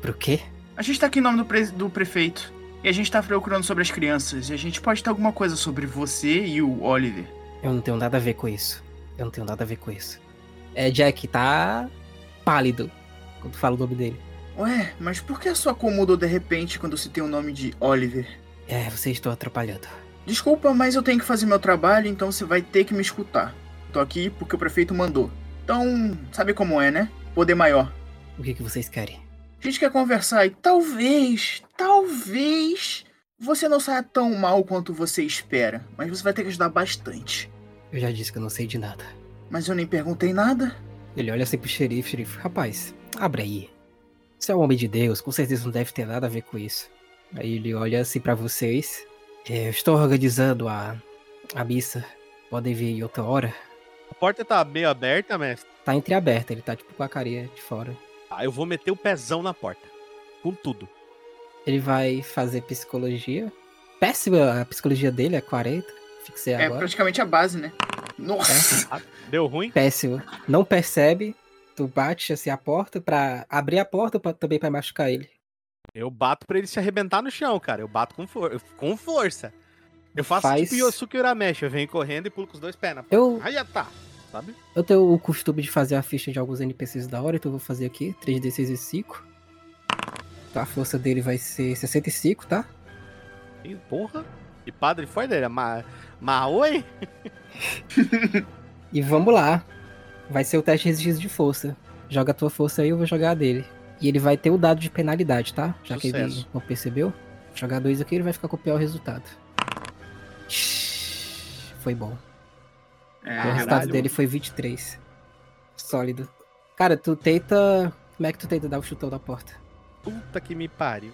Pro quê? A gente tá aqui em nome do, pre- do prefeito. E a gente tá procurando sobre as crianças. E a gente pode ter alguma coisa sobre você e o Oliver. Eu não tenho nada a ver com isso. Eu não tenho nada a ver com isso. É, Jack tá pálido quando fala o nome dele. Ué, mas por que a sua cor mudou de repente quando se tem o nome de Oliver? É, vocês estão atrapalhando. Desculpa, mas eu tenho que fazer meu trabalho, então você vai ter que me escutar. Tô aqui porque o prefeito mandou. Então, sabe como é, né? Poder maior. O que, que vocês querem? A gente quer conversar e talvez, talvez você não saia tão mal quanto você espera, mas você vai ter que ajudar bastante. Eu já disse que eu não sei de nada. Mas eu nem perguntei nada. Ele olha assim pro xerife, xerife. Rapaz, abre aí. Você é um homem de Deus, com certeza não deve ter nada a ver com isso. Aí ele olha assim pra vocês. "É, Eu estou organizando a, a missa. Podem vir em outra hora. A porta tá meio aberta, mestre. Tá entreaberta, ele tá tipo com a carinha de fora. Ah, eu vou meter o pezão na porta. Com tudo. Ele vai fazer psicologia péssima a psicologia dele, é 40. Fixei É agora. praticamente a base, né? Nossa! Deu ruim? Péssimo. Não percebe, tu bate assim a porta pra abrir a porta pra, também pra machucar ele. Eu bato pra ele se arrebentar no chão, cara. Eu bato com, for com força. Eu faço Faz- tipo Yosuke Urameshi. Eu venho correndo e pulo com os dois pés na Eu, Aí já tá, sabe? eu tenho o costume de fazer a ficha de alguns NPCs da hora, então eu vou fazer aqui 3d6 e 5. Tá, a força dele vai ser 65, tá? E, porra. E padre foi dele. Mas, mas oi? E vamos lá. Vai ser o teste de resistência de força. Joga a tua força aí, eu vou jogar a dele. E ele vai ter o dado de penalidade, tá? Já que ele Sucesso. não percebeu. Jogar dois aqui, ele vai ficar com o pior resultado. Foi bom. É, o resultado caralho. dele foi 23. Sólido. Cara, tu tenta. Como é que tu tenta dar o chutão da porta? Puta que me pariu.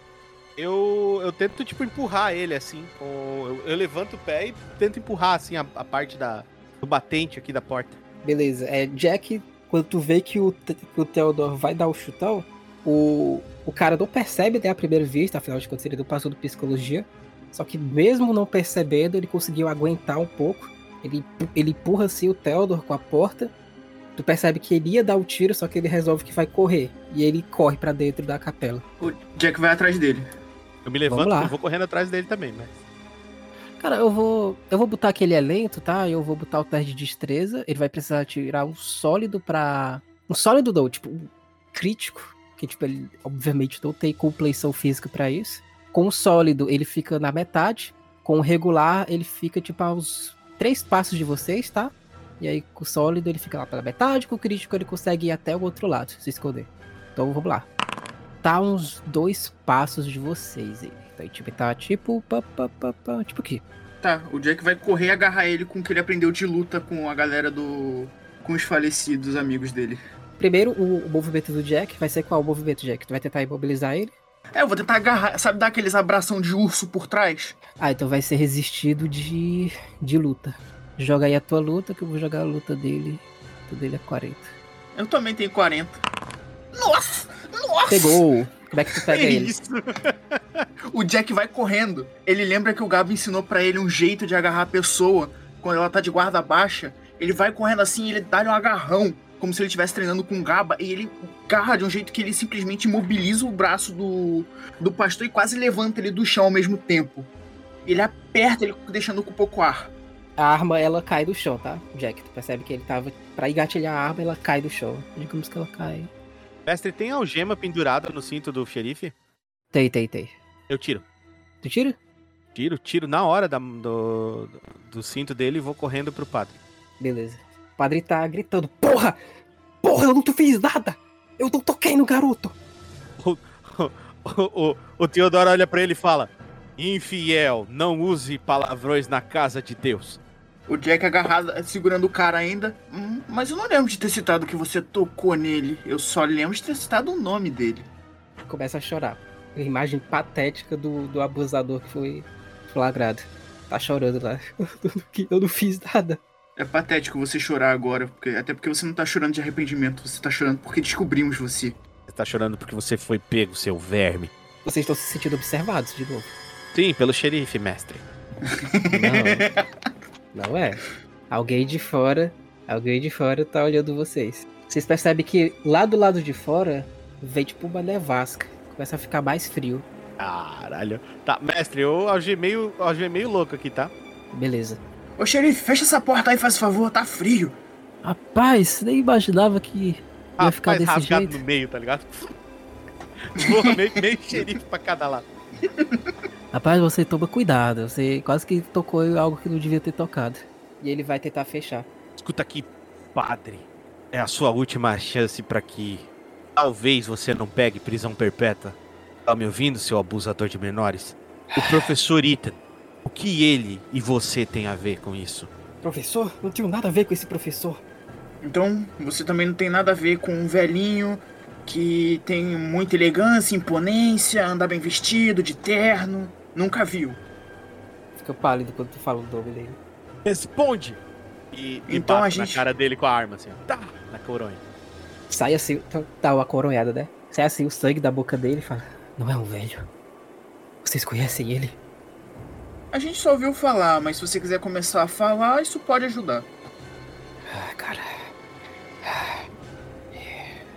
Eu, eu tento, tipo, empurrar ele, assim. com- eu, eu levanto o pé e tento empurrar, assim, a, a parte da, do batente aqui da porta. Beleza. É, Jack, quando tu vê que o, que o Theodore vai dar o chutão, o, o cara não percebe né, à primeira vista, afinal de contas ele não passou do psicologia. Só que mesmo não percebendo, ele conseguiu aguentar um pouco. Ele, ele empurra assim o Theodore com a porta. Tu percebe que ele ia dar o tiro, só que ele resolve que vai correr. E ele corre pra dentro da capela. O Jack vai atrás dele. Eu me levanto lá. e vou correndo atrás dele também, né? Cara, eu vou. Eu vou botar que ele é lento, tá? Eu vou botar o teste de destreza. Ele vai precisar tirar um sólido pra. Um sólido não, tipo, um crítico. Que, tipo, ele obviamente não tem compleição física pra isso. Com o sólido, ele fica na metade. Com o regular, ele fica, tipo, aos três passos de vocês, tá? E aí, com o sólido, ele fica lá pela metade. Com o crítico, ele consegue ir até o outro lado, se esconder. Então, vamos lá. Tá uns dois passos de vocês ele. Então, tipo, tá tipo. Pá, pá, pá, pá, tipo aqui. Tá, o Jack vai correr e agarrar ele com o que ele aprendeu de luta com a galera do. com os falecidos amigos dele. Primeiro, o, o movimento do Jack vai ser qual o movimento, Jack? Tu vai tentar imobilizar ele? É, eu vou tentar agarrar, sabe, dar aqueles abração de urso por trás? Ah, então vai ser resistido de, de luta. Joga aí a tua luta, que eu vou jogar a luta dele. A luta dele é 40. Eu também tenho 40. Nossa! Nossa! Pegou! Como é que tu pega Que ele? isso? o Jack vai correndo. Ele lembra que o Gabo ensinou pra ele um jeito de agarrar a pessoa quando ela tá de guarda baixa. Ele vai correndo assim e ele dá-lhe um agarrão, como se ele estivesse treinando com o Gaba, e ele agarra de um jeito que ele simplesmente imobiliza o braço do, do pastor e quase levanta ele do chão ao mesmo tempo. Ele aperta ele deixando com pouco ar. A arma, ela cai do chão, tá? Jack, tu percebe que ele tava... Pra engatilhar a arma, ela cai do chão. Digamos que ela cai... Mestre, tem algema pendurada no cinto do xerife? Tem, tem, tem. Eu tiro. Tu tira? Tiro, tiro na hora da- do, do cinto dele e vou correndo pro padre. Beleza. O padre tá gritando, porra! Porra, eu não te fiz nada! Eu não toquei no garoto! O, o, o Teodoro olha pra ele e fala: Infiel, não use palavrões na casa de Deus. O Jack agarrado, segurando o cara ainda. Hum, mas eu não lembro de ter citado que você tocou nele. Eu só lembro de ter citado o nome dele. começa a chorar. A imagem patética do, do abusador que foi flagrado. Tá chorando lá. Eu não fiz nada. É patético você chorar agora, porque- até porque você não tá chorando de arrependimento, você tá chorando porque descobrimos você. Você tá chorando porque você foi pego, seu verme. Vocês estão se sentindo observados de novo. Sim, pelo xerife, mestre. Não. Não é. Alguém de fora. Alguém de fora tá olhando vocês. Vocês percebem que lá do lado de fora vem tipo uma nevasca. Começa a ficar mais frio. Caralho. Tá, mestre, eu algemei, o- algemei o louco aqui, tá? Beleza. Ô xerife, fecha essa porta aí, faz favor, tá frio. Rapaz, nem imaginava que ia ficar Rapaz, desse rasgado jeito. no meio, tá ligado? Porra, meio, meio xerife pra cada lado. Rapaz, você toma cuidado. Você quase que tocou em algo que não devia ter tocado. E ele vai tentar fechar. Escuta aqui, padre. É a sua última chance pra que talvez você não pegue prisão perpétua. Tá me ouvindo, seu abusador de menores? O professor Ethan. O que ele e você tem a ver com isso? Professor? Não tenho nada a ver com esse professor. Então, você também não tem nada a ver com um velhinho que tem muita elegância, imponência, anda bem vestido, de terno. Nunca viu. Fica pálido quando tu fala o nome dele. Responde! E, e Então a gente- na cara dele com a arma, assim, ó. Tá, na coronha. Sai assim, tá- tá uma coronhada, né? Sai assim o sangue da boca dele e fala: Não é um velho. Vocês conhecem ele? A gente só ouviu falar, mas se você quiser começar a falar, isso pode ajudar. Ah, cara.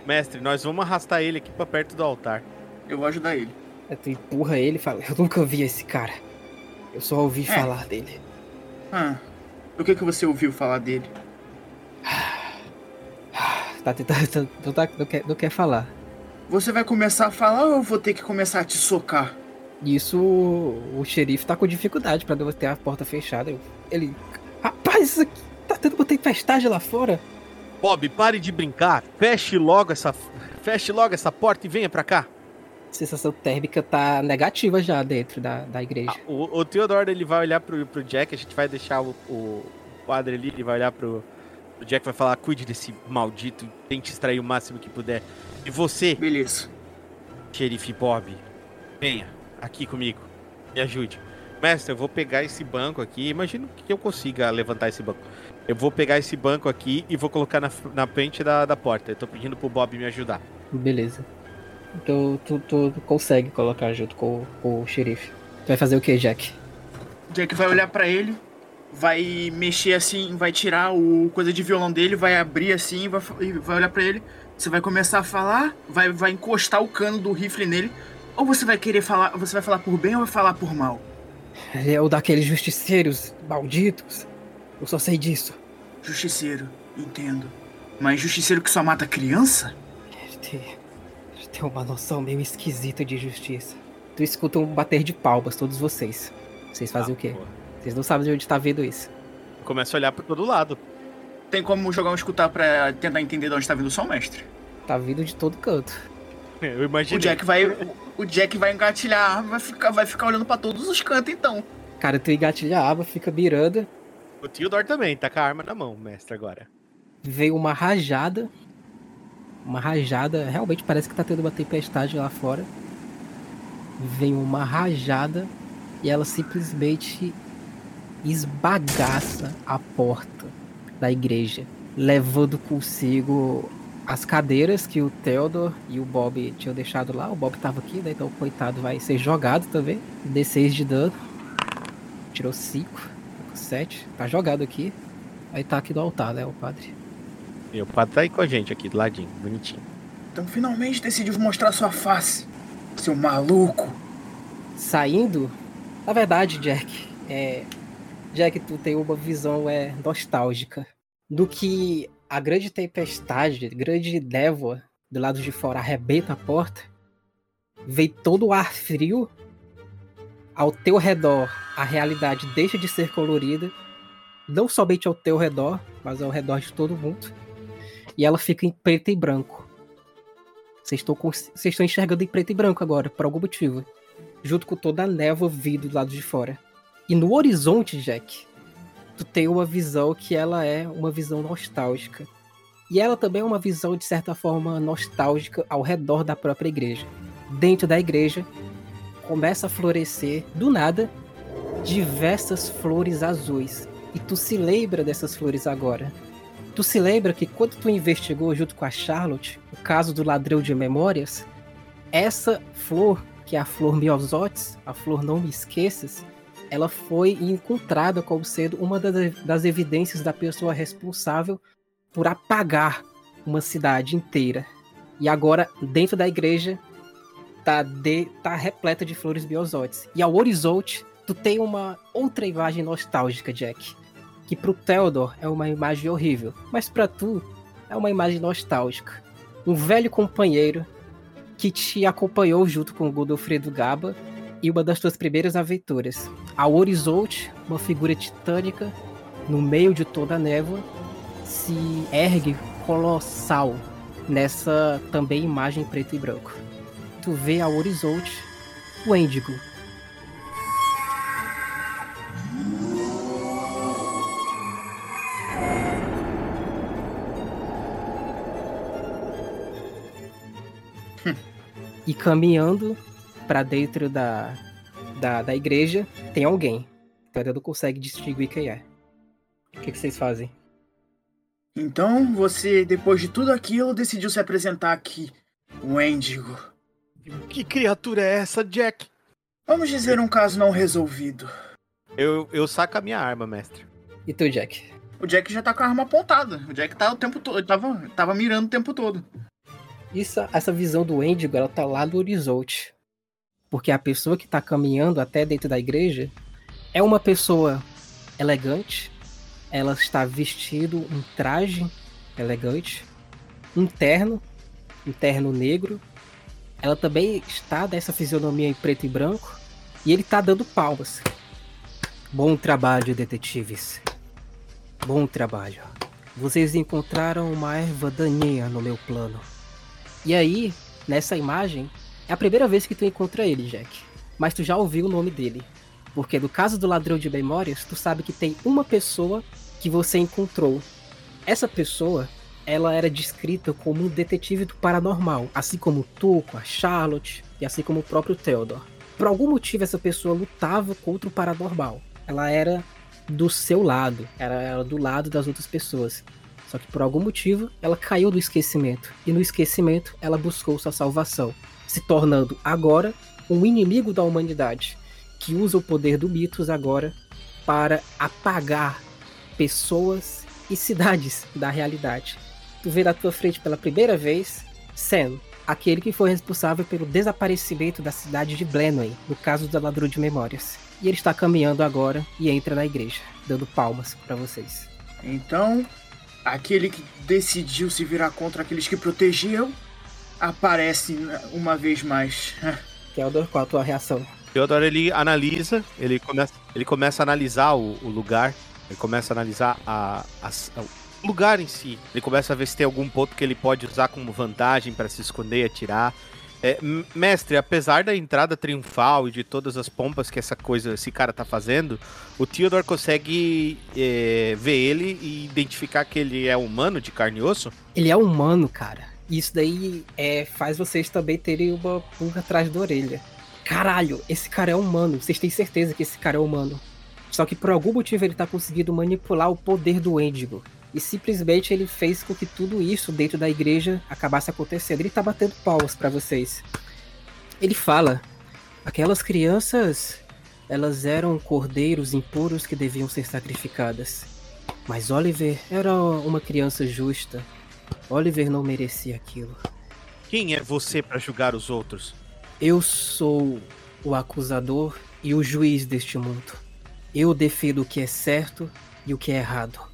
Mestre, nós vamos arrastar ele aqui pra perto do altar. Eu vou ajudar ele. Aí Tu empurra ele e fala, eu nunca vi esse cara. Eu só ouvi É. falar dele. Ah, o que que você ouviu falar dele? Tá tentando. Não, tá- não quer, não quer falar. Você vai começar a falar ou eu vou ter que começar a te socar? Nisso, o xerife tá com dificuldade pra não ter a porta fechada. Ele. Rapaz, isso aqui tá tendo uma tempestade lá fora. Bob, pare de brincar. Feche logo essa, feche logo essa porta e venha pra cá. Sensação térmica tá negativa já dentro da, da igreja. Ah, o, o Theodore ele vai olhar pro, pro Jack, a gente vai deixar o, o padre ali, ele vai olhar pro, pro Jack e vai falar: cuide desse maldito, tente extrair o máximo que puder. E você, Beleza. xerife Bob, venha aqui comigo, me ajude. Mestre, eu vou pegar esse banco aqui, imagino que eu consiga levantar esse banco. Eu vou pegar esse banco aqui e vou colocar na, na frente da, da porta. Eu tô pedindo pro Bob me ajudar. Beleza. Então tu, tu, tu consegue colocar junto com, com o xerife. Tu vai fazer o que, Jack? Jack vai olhar pra ele, vai mexer assim, vai tirar o coisa de violão dele, vai abrir assim, vai, vai olhar pra ele. Você vai começar a falar, vai, vai encostar o cano do rifle nele. Ou você vai querer falar, você vai falar por bem ou vai falar por mal? Ele é o daqueles justiceiros malditos. Eu só sei disso. Justiceiro, entendo. Mas justiceiro que só mata criança? Ele tem, tem uma noção meio esquisita de justiça. Tu escuta um bater de palmas, todos vocês. Vocês fazem Ah, o quê? boa. Vocês não sabem de onde tá vendo isso. Começa a olhar pra todo lado. Tem como jogar um escutar pra tentar entender de onde tá vindo o som, mestre? Tá vindo de todo canto. Eu imagino. O Jack vai. o- Jack vai engatilhar a arma, vai ficar, vai ficar olhando pra todos os cantos então. Cara, tu engatilha a aba, fica mirando. O Theodore também, tá com a arma na mão, mestre, agora. Veio uma rajada. Uma rajada. Realmente parece que tá tendo uma tempestade lá fora. Vem uma rajada e ela simplesmente esbagaça a porta da igreja, levando consigo as cadeiras que o Theodore e o Bob tinham deixado lá. O Bob tava aqui, né? Então o coitado vai ser jogado também. D6 de dano. Tirou 5, 7. Tá jogado aqui. Aí tá aqui do altar, né? O padre. E o padre tá aí com a gente aqui, do ladinho, bonitinho. Então finalmente decidiu mostrar sua face. Seu maluco. Saindo. Na verdade, Jack, é. Jack, tu tem uma visão é, nostálgica do que a grande tempestade, grande névoa do lado de fora arrebenta a porta. Vem todo o ar frio. Ao teu redor, a realidade deixa de ser colorida. Não somente ao teu redor, mas ao redor de todo mundo. E ela fica em preto e branco. Vocês estão, vocês estão enxergando em preto e branco agora, por algum motivo junto com toda a névoa vindo do lado de fora. E no horizonte, Jack, tu tem uma visão que ela é uma visão nostálgica. E ela também é uma visão, de certa forma, nostálgica ao redor da própria igreja. Dentro da igreja, começa a florescer, do nada, diversas flores azuis. E tu se lembra dessas flores agora. Tu se lembra que quando tu investigou junto com a Charlotte o caso do ladrão de memórias, essa flor que é a flor Miosotis, a flor Não Me Esqueças, ela foi encontrada como sendo uma das, evidências da pessoa responsável por apagar uma cidade inteira. E agora, dentro da igreja, tá, de, tá repleta de flores Miosotis. E ao horizonte, tu tem uma outra imagem nostálgica, Jack. Que pro Theodore é uma imagem horrível, mas para tu é uma imagem nostálgica. Um velho companheiro que te acompanhou junto com o Godofredo Gaba e uma das tuas primeiras aventuras. Ao horizonte, uma figura titânica, no meio de toda a névoa, se ergue colossal nessa também imagem preto e branco. Tu vê ao horizonte o Índigo. E caminhando para dentro da, da, da igreja, tem alguém. Tu ainda não consegue distinguir quem é. O que, que vocês fazem? Então você, depois de tudo aquilo, decidiu se apresentar aqui. O Índigo. Que criatura é essa, Jack? Vamos dizer um caso não resolvido. Eu, eu saco a minha arma, mestre. E tu, Jack? O Jack já tá com a arma apontada. O Jack tá o tempo todo. Tava, tava mirando o tempo todo. Isso, essa visão do Endigo, ela tá lá no horizonte. Porque a pessoa que tá caminhando até dentro da igreja é uma pessoa elegante. Ela está vestido um traje elegante, um terno, um terno negro. Ela também está dessa fisionomia em preto e branco. E ele tá dando palmas. Bom trabalho, detetives. Bom trabalho. Vocês encontraram uma erva daninha no meu plano. E aí, nessa imagem, é a primeira vez que tu encontra ele, Jack. Mas tu já ouviu o nome dele. Porque no caso do ladrão de memórias, tu sabe que tem uma pessoa que você encontrou. Essa pessoa, ela era descrita como um detetive do paranormal, assim como tu, com a Charlotte e assim como o próprio Theodore. Por algum motivo essa pessoa lutava contra o paranormal. Ela era do seu lado, era do lado das outras pessoas. Só que por algum motivo ela caiu do esquecimento e no esquecimento ela buscou sua salvação, se tornando agora um inimigo da humanidade que usa o poder do mitos agora para apagar pessoas e cidades da realidade. Tu vê na tua frente pela primeira vez Sam, aquele que foi responsável pelo desaparecimento da cidade de Blenway, no caso da ladrão de memórias. E ele está caminhando agora e entra na igreja, dando palmas para vocês. Então, aquele que decidiu se virar contra aqueles que protegiam aparece uma vez mais. Theodore, qual a tua reação? Theodore ele analisa, ele começa, ele começa a analisar o, o lugar, ele começa a analisar a, a, o lugar em si. Ele começa a ver se tem algum ponto que ele pode usar como vantagem para se esconder e atirar. É, mestre, apesar da entrada triunfal e de todas as pompas que essa coisa, esse cara tá fazendo, o Theodore consegue é, ver ele e identificar que ele é humano de carne e osso? Ele é humano, cara. Isso daí é, faz vocês também terem uma pulga atrás da orelha. Caralho, esse cara é humano. Vocês têm certeza que esse cara é humano. Só que por algum motivo ele tá conseguindo manipular o poder do Endigo. E simplesmente ele fez com que tudo isso dentro da igreja acabasse acontecendo. Ele tá batendo palmas para vocês. Ele fala: aquelas crianças, elas eram cordeiros impuros que deviam ser sacrificadas. Mas Oliver era uma criança justa. Oliver não merecia aquilo. Quem é você para julgar os outros? Eu sou o acusador e o juiz deste mundo. Eu defendo o que é certo e o que é errado.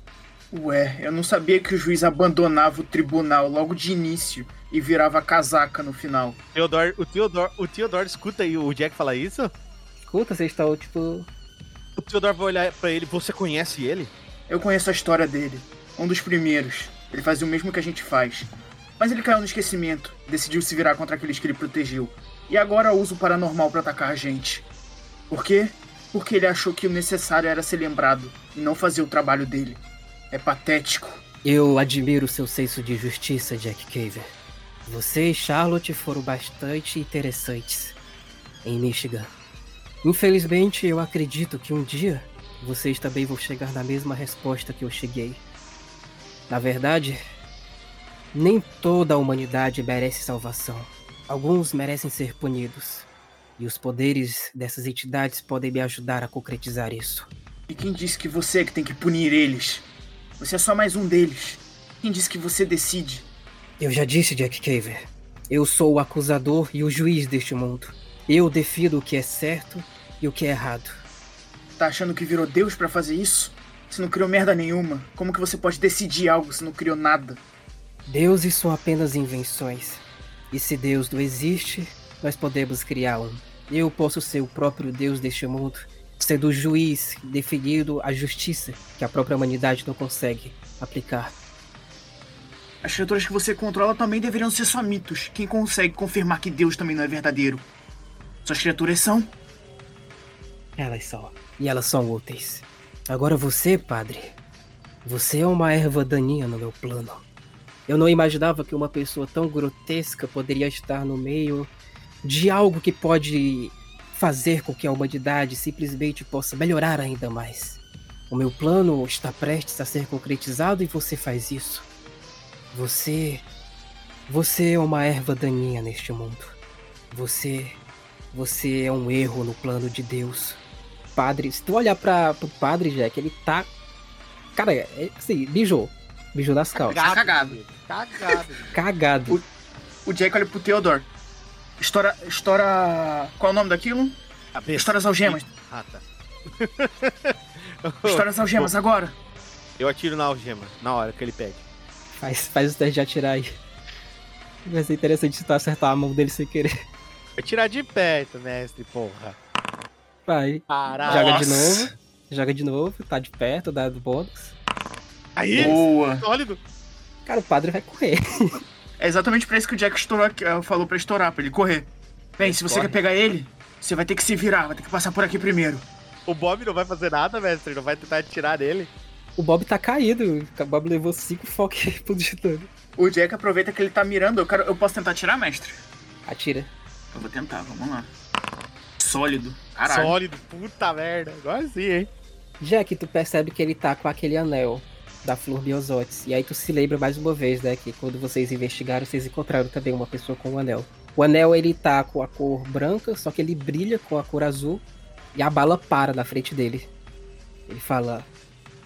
Ué, eu não sabia que o juiz abandonava o tribunal logo de início e virava casaca no final. Theodore, o Theodore, o Theodore escuta aí o Jack falar isso? Escuta, vocês estão tipo. O Theodore vai olhar pra ele, você conhece ele? Eu conheço a história dele. Um dos primeiros. Ele fazia o mesmo que a gente faz. Mas ele caiu no esquecimento, decidiu se virar contra aqueles que ele protegeu. E agora usa o paranormal para atacar a gente. Por quê? Porque ele achou que o necessário era ser lembrado e não fazer o trabalho dele. É patético. Eu admiro seu senso de justiça, Jack Caver. Você e Charlotte foram bastante interessantes em Michigan. Infelizmente, eu acredito que um dia vocês também vão chegar na mesma resposta que eu cheguei. Na verdade, nem toda a humanidade merece salvação. Alguns merecem ser punidos. E os poderes dessas entidades podem me ajudar a concretizar isso. E quem disse que você é que tem que punir eles? Você é só mais um deles. Quem disse que você decide? Eu já disse, Jack Caver. Eu sou o acusador e o juiz deste mundo. Eu defino o que é certo e o que é errado. Tá achando que virou Deus para fazer isso? Você não criou merda nenhuma. Como que você pode decidir algo se não criou nada? Deuses são apenas invenções. E se Deus não existe, nós podemos criar um. Eu posso ser o próprio Deus deste mundo sendo o juiz definido a justiça que a própria humanidade não consegue aplicar. As criaturas que você controla também deveriam ser só mitos. Quem consegue confirmar que Deus também não é verdadeiro? Suas criaturas são? Elas são. E elas são úteis. Agora você, padre. Você é uma erva daninha no meu plano. Eu não imaginava que uma pessoa tão grotesca poderia estar no meio de algo que pode fazer com que a humanidade simplesmente possa melhorar ainda mais. O meu plano está prestes a ser concretizado e você faz isso. Você. Você é uma erva daninha neste mundo. Você. Você é um erro no plano de Deus. padre. Se tu olhar pra, pro padre, Jack, ele tá. Cara, é, assim, bijou. Bijou das calças. Tá cagado. Cagado. Cagado. O Jack olha pro Theodore. Estoura. Estoura. Qual é o nome daquilo? Cabeça. Estoura as algemas. Ah, tá. Estoura as algemas agora. Eu atiro na algema, na hora que ele pede. Faz, faz o teste de atirar aí. Vai ser interessante se tu acertar a mão dele sem querer. Vai tirar de perto, mestre, porra. Vai. Caralho. Joga de novo. Joga de novo, tá de perto, dá do bônus. Aí, Boa. sólido. Cara, o padre vai correr. É exatamente pra isso que o Jack estourou aqui, eh, falou pra estourar, pra ele correr. Bem, se você Corre. quer pegar ele, você vai ter que se virar, vai ter que passar por aqui primeiro. O Bob não vai fazer nada, mestre. Não vai tentar atirar nele. O Bob tá caído. O Bob levou cinco foques pro dano. O Jack aproveita que ele tá mirando. Eu, quero, eu posso tentar atirar, mestre? Atira. Eu vou tentar, vamos lá. Sólido. Caralho. Sólido, puta merda. Agora sim, hein? Jack, tu percebe que ele tá com aquele anel da Flor Biozotes. E aí tu se lembra mais uma vez, né? Que quando vocês investigaram, vocês encontraram também uma pessoa com o anel. O anel, ele tá com a cor branca, só que ele brilha com a cor azul. E a bala para na frente dele. Ele fala...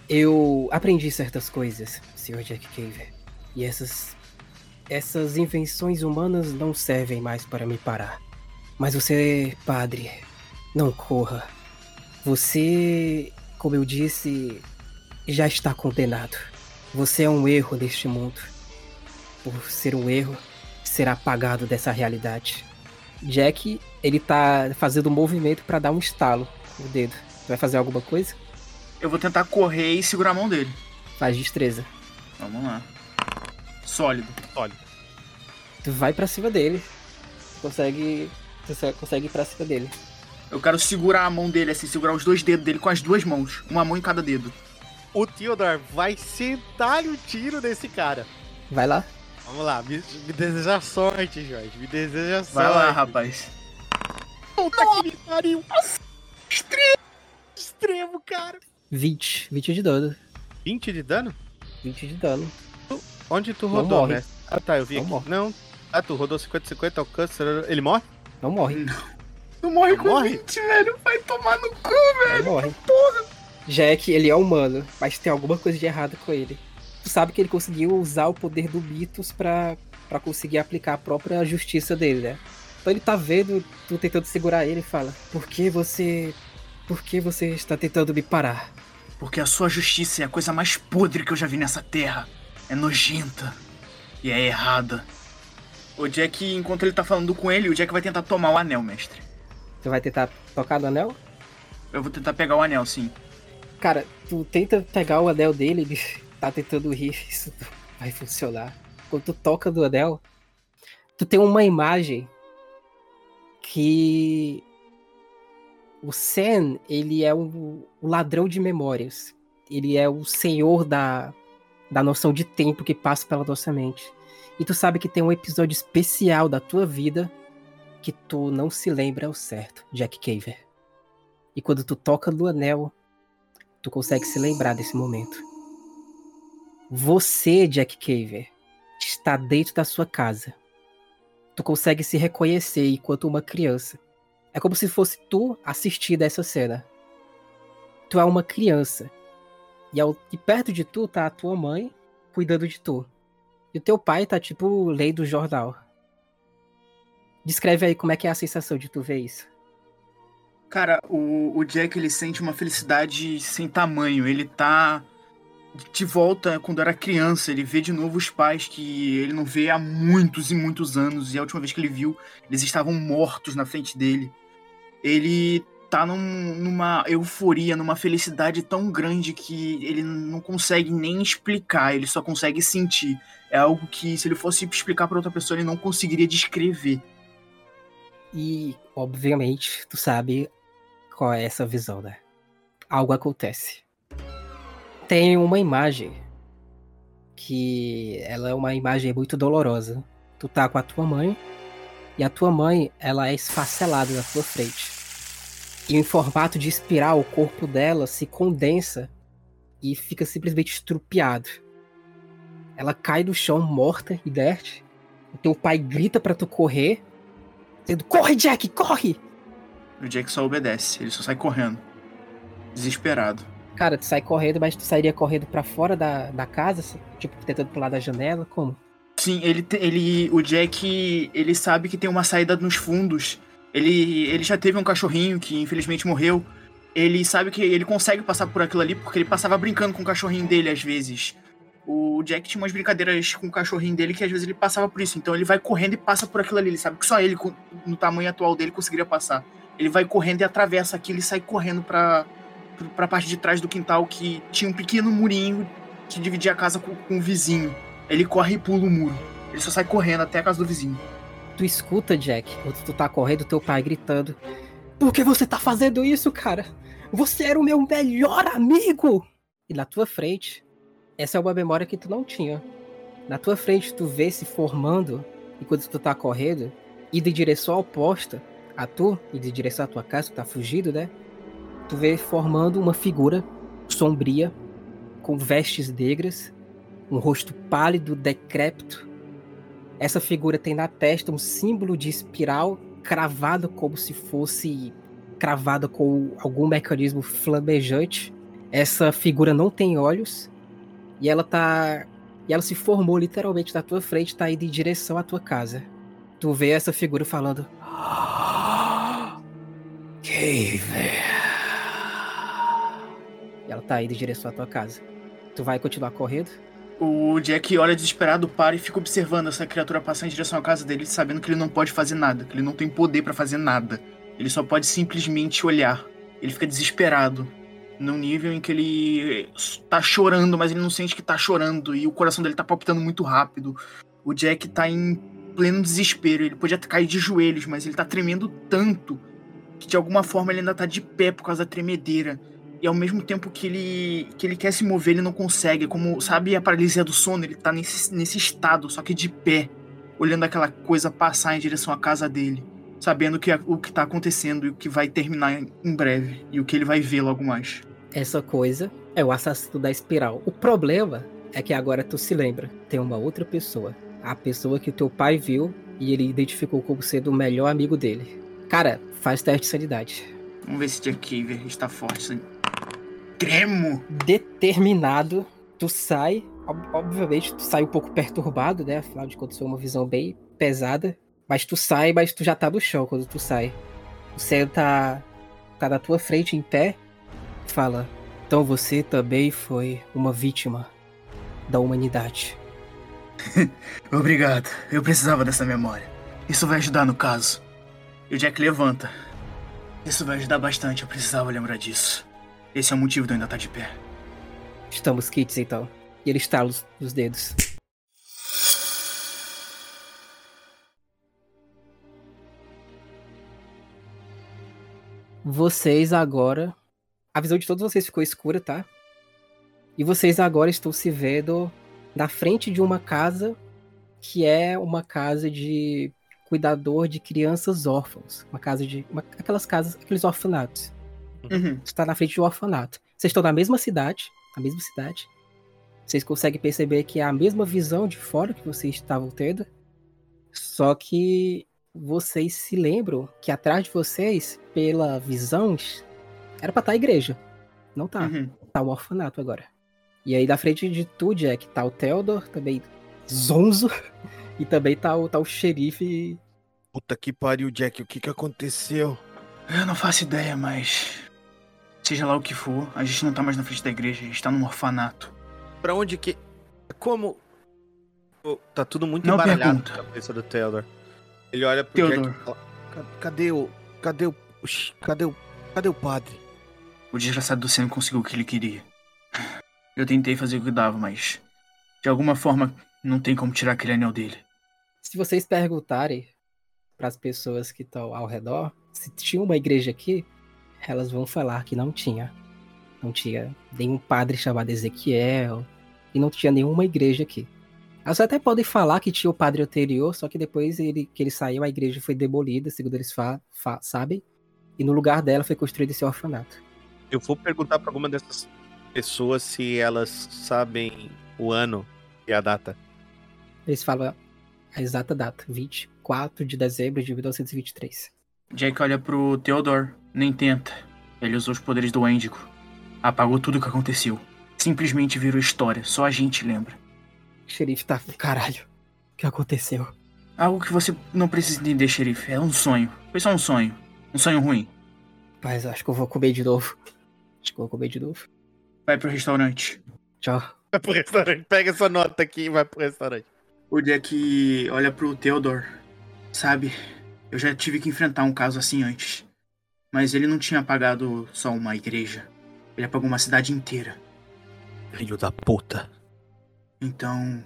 Eu aprendi certas coisas, Sr. Jack Caver. E essas... Essas invenções humanas não servem mais para me parar. Mas você, padre, não corra. Você, como eu disse, já está condenado. Você é um erro neste mundo. Por ser um erro, será apagado dessa realidade. Jack, ele tá fazendo um movimento para dar um estalo no dedo. Tu vai fazer alguma coisa? Eu vou tentar correr e segurar a mão dele. Faz destreza. Vamos lá. Sólido. Sólido. Tu vai pra cima dele. Consegue. Você consegue ir pra cima dele. Eu quero segurar a mão dele, assim, segurar os dois dedos dele com as duas mãos. Uma mão em cada dedo. O Theodore vai sentar o tiro nesse cara. Vai lá. Vamos lá, me, me deseja sorte, Jorge. Me deseja sorte. Vai lá, rapaz. Puta que me pariu. Extremo, cara. 20. 20 de dano. 20 de dano? 20 de dano. Onde tu Não rodou, morre. mestre? Ah, tá, eu vi Não aqui. morre. Não. Ah, tu rodou 50-50, alcance. Ele morre? Não morre. Tu morre Não com morre? 20, velho. Vai tomar no cu. Não morre. Jack, ele é humano, mas tem alguma coisa de errado com ele. Tu sabe que ele conseguiu usar o poder do Mitos pra conseguir aplicar a própria justiça dele, né? Então ele tá vendo tu tentando segurar ele e fala: Por que você. Por que você está tentando me parar? Porque a sua justiça é a coisa mais podre que eu já vi nessa terra. É nojenta. E é errada. O Jack, enquanto ele tá falando com ele, o Jack vai tentar tomar o anel, mestre. Tu vai tentar tocar no anel? Eu vou tentar pegar o anel, sim. Cara, tu tenta pegar o anel dele, ele tá tentando rir, isso não vai funcionar. Quando tu toca do anel, tu tem uma imagem que o Sen, ele é o, o ladrão de memórias. Ele é o senhor da, da noção de tempo que passa pela nossa mente. E tu sabe que tem um episódio especial da tua vida que tu não se lembra ao certo, Jack Caver. E quando tu toca no anel, tu consegue se lembrar desse momento. Você, Jack Caver, está dentro da sua casa. Tu consegue se reconhecer enquanto uma criança. É como se fosse tu assistindo essa cena. Tu é uma criança. E, ao, e perto de tu tá a tua mãe cuidando de tu. E o teu pai tá tipo lendo o jornal. Descreve aí como é que é a sensação de tu ver isso. Cara, o, o Jack ele sente uma felicidade sem tamanho. Ele tá de volta quando era criança. Ele vê de novo os pais que ele não vê há muitos e muitos anos. E a última vez que ele viu, eles estavam mortos na frente dele. Ele tá num- numa euforia, numa felicidade tão grande que ele não consegue nem explicar. Ele só consegue sentir. É algo que, se ele fosse explicar pra outra pessoa, ele não conseguiria descrever. E, obviamente, tu sabe qual é essa visão, né? Algo acontece. Tem uma imagem que ela é uma imagem muito dolorosa. Tu tá com a tua mãe e a tua mãe, ela é esfacelada na tua frente. E em formato de espiral, o corpo dela se condensa e fica simplesmente estrupiado. Ela cai no chão morta, inerte. O teu pai grita pra tu correr, dizendo: Corre, Jack, corre! O Jack só obedece, ele só sai correndo. desesperado. Cara, tu sai correndo, mas tu sairia correndo pra fora da, da casa, assim, tipo, tentando pular da janela, como? Sim, ele, ele, o Jack, ele sabe que tem uma saída nos fundos. Ele, ele já teve um cachorrinho que infelizmente morreu. Ele sabe que ele consegue passar por aquilo ali porque ele passava brincando com o cachorrinho dele às vezes. O Jack tinha umas brincadeiras com o cachorrinho dele que às vezes ele passava por isso. Então ele vai correndo e passa por aquilo ali. Ele sabe que só ele, no tamanho atual dele, conseguiria passar. Ele vai correndo e atravessa aquilo e sai correndo pra, pra parte de trás do quintal que tinha um pequeno murinho que dividia a casa com, com o vizinho. Ele corre e pula o muro. Ele só sai correndo até a casa do vizinho. Tu escuta, Jack, quando tu tá correndo, teu pai gritando: Por que você tá fazendo isso, cara? Você era o meu melhor amigo! E na tua frente, essa é uma memória que tu não tinha. Na tua frente, tu vê se formando, enquanto tu tá correndo, indo em direção oposta a tu, indo em direção à tua casa, tu tá fugido, né? Tu vê formando uma figura sombria, com vestes negras, um rosto pálido, decrépito, essa figura tem na testa um símbolo de espiral cravado como se fosse cravada com algum mecanismo flamejante. Essa figura não tem olhos e ela tá e ela se formou literalmente na tua frente, tá indo em direção à tua casa. Tu vê essa figura falando: Ela tá indo em direção à tua casa. Tu vai continuar correndo? O Jack olha desesperado, para e fica observando essa criatura passar em direção à casa dele, sabendo que ele não pode fazer nada, que ele não tem poder pra fazer nada. Ele só pode simplesmente olhar. Ele fica desesperado, num nível em que ele tá chorando, mas ele não sente que tá chorando e o coração dele tá palpitando muito rápido. O Jack tá em pleno desespero, ele podia cair de joelhos, mas ele tá tremendo tanto que de alguma forma ele ainda tá de pé por causa da tremedeira. E ao mesmo tempo que ele, que ele quer se mover, ele não consegue. Como, sabe, a paralisia do sono, ele tá nesse, nesse estado, só que de pé, olhando aquela coisa passar em direção à casa dele, sabendo que, o que tá acontecendo e o que vai terminar em, breve, e o que ele vai ver logo mais. Essa coisa é o assassino da espiral. O problema é que agora tu se lembra, tem uma outra pessoa. A pessoa que o teu pai viu e ele identificou como sendo o melhor amigo dele. Cara, faz teste de sanidade. Vamos ver se Jack Caver está forte. Tremo! Determinado, tu sai. ob- Obviamente, tu sai um pouco perturbado, né? Afinal de contas, foi uma visão bem pesada. Mas tu sai, mas tu já tá no chão quando tu sai. O tá, tá na tua frente, em pé. Fala: Então você também foi uma vítima da humanidade. Obrigado, eu precisava dessa memória. Isso vai ajudar no caso. E o Jack levanta. Isso vai ajudar bastante, eu precisava lembrar disso. Esse é o motivo de eu ainda estar de pé. Estamos kits então. E ele estala os, os dedos. Vocês agora. A visão de todos vocês ficou escura, tá? E vocês agora estão se vendo na frente de uma casa que é uma casa de cuidador de crianças órfãos. Uma casa de. uma- aquelas casas, aqueles orfanatos Uhum. está na frente de um orfanato. Vocês estão na mesma cidade, na mesma cidade. Vocês conseguem perceber que é a mesma visão de fora que vocês estavam tendo. Só que vocês se lembram que atrás de vocês, pela visão, era pra estar a igreja. Não tá. Uhum. Tá um orfanato agora. E aí na frente de tu, Jack, tá o Theodor, também zonzo. E também tá o, tá o xerife. Puta que pariu, Jack. O que que aconteceu? Eu não faço ideia, mas. Seja lá o que for, a gente não tá mais na frente da igreja, a gente tá num orfanato. Pra onde que. Como. Tá tudo muito Não embaralhado pergunta. na cabeça do Theodore. Ele olha pro Theodore. Jack e fala: "Ca- Cadê o. Cadê o. Cadê o. Cadê o padre? O desgraçado do Sam conseguiu o que ele queria. Eu tentei fazer o que dava, mas. De alguma forma, não tem como tirar aquele anel dele. Se vocês perguntarem para as pessoas que estão ao redor se tinha uma igreja aqui, elas vão falar que não tinha. Não tinha nenhum padre chamado Ezequiel e não tinha nenhuma igreja aqui. Elas até podem falar que tinha o padre anterior, só que depois ele, que ele saiu, a igreja foi demolida, segundo eles sabem, e no lugar dela foi construído esse orfanato. Eu vou perguntar pra alguma dessas pessoas se elas sabem o ano e a data. Eles falam a exata data, 24 de dezembro de 1923. Jack olha pro Theodore, nem tenta. Ele usou os poderes do Wendigo. apagou tudo o que aconteceu. Simplesmente virou história, só a gente lembra. O xerife tá. Caralho. O que aconteceu? Algo que você não precisa entender, xerife. É um sonho. Foi só um sonho. Um sonho ruim. Mas acho que eu vou comer de novo. Acho que eu vou comer de novo. Vai pro restaurante. Tchau. Vai pro restaurante. Pega essa nota aqui e vai pro restaurante. O Jack olha pro Theodore. Sabe, eu já tive que enfrentar um caso assim antes. Mas ele não tinha apagado só uma igreja. Ele apagou uma cidade inteira. Filho da puta. Então.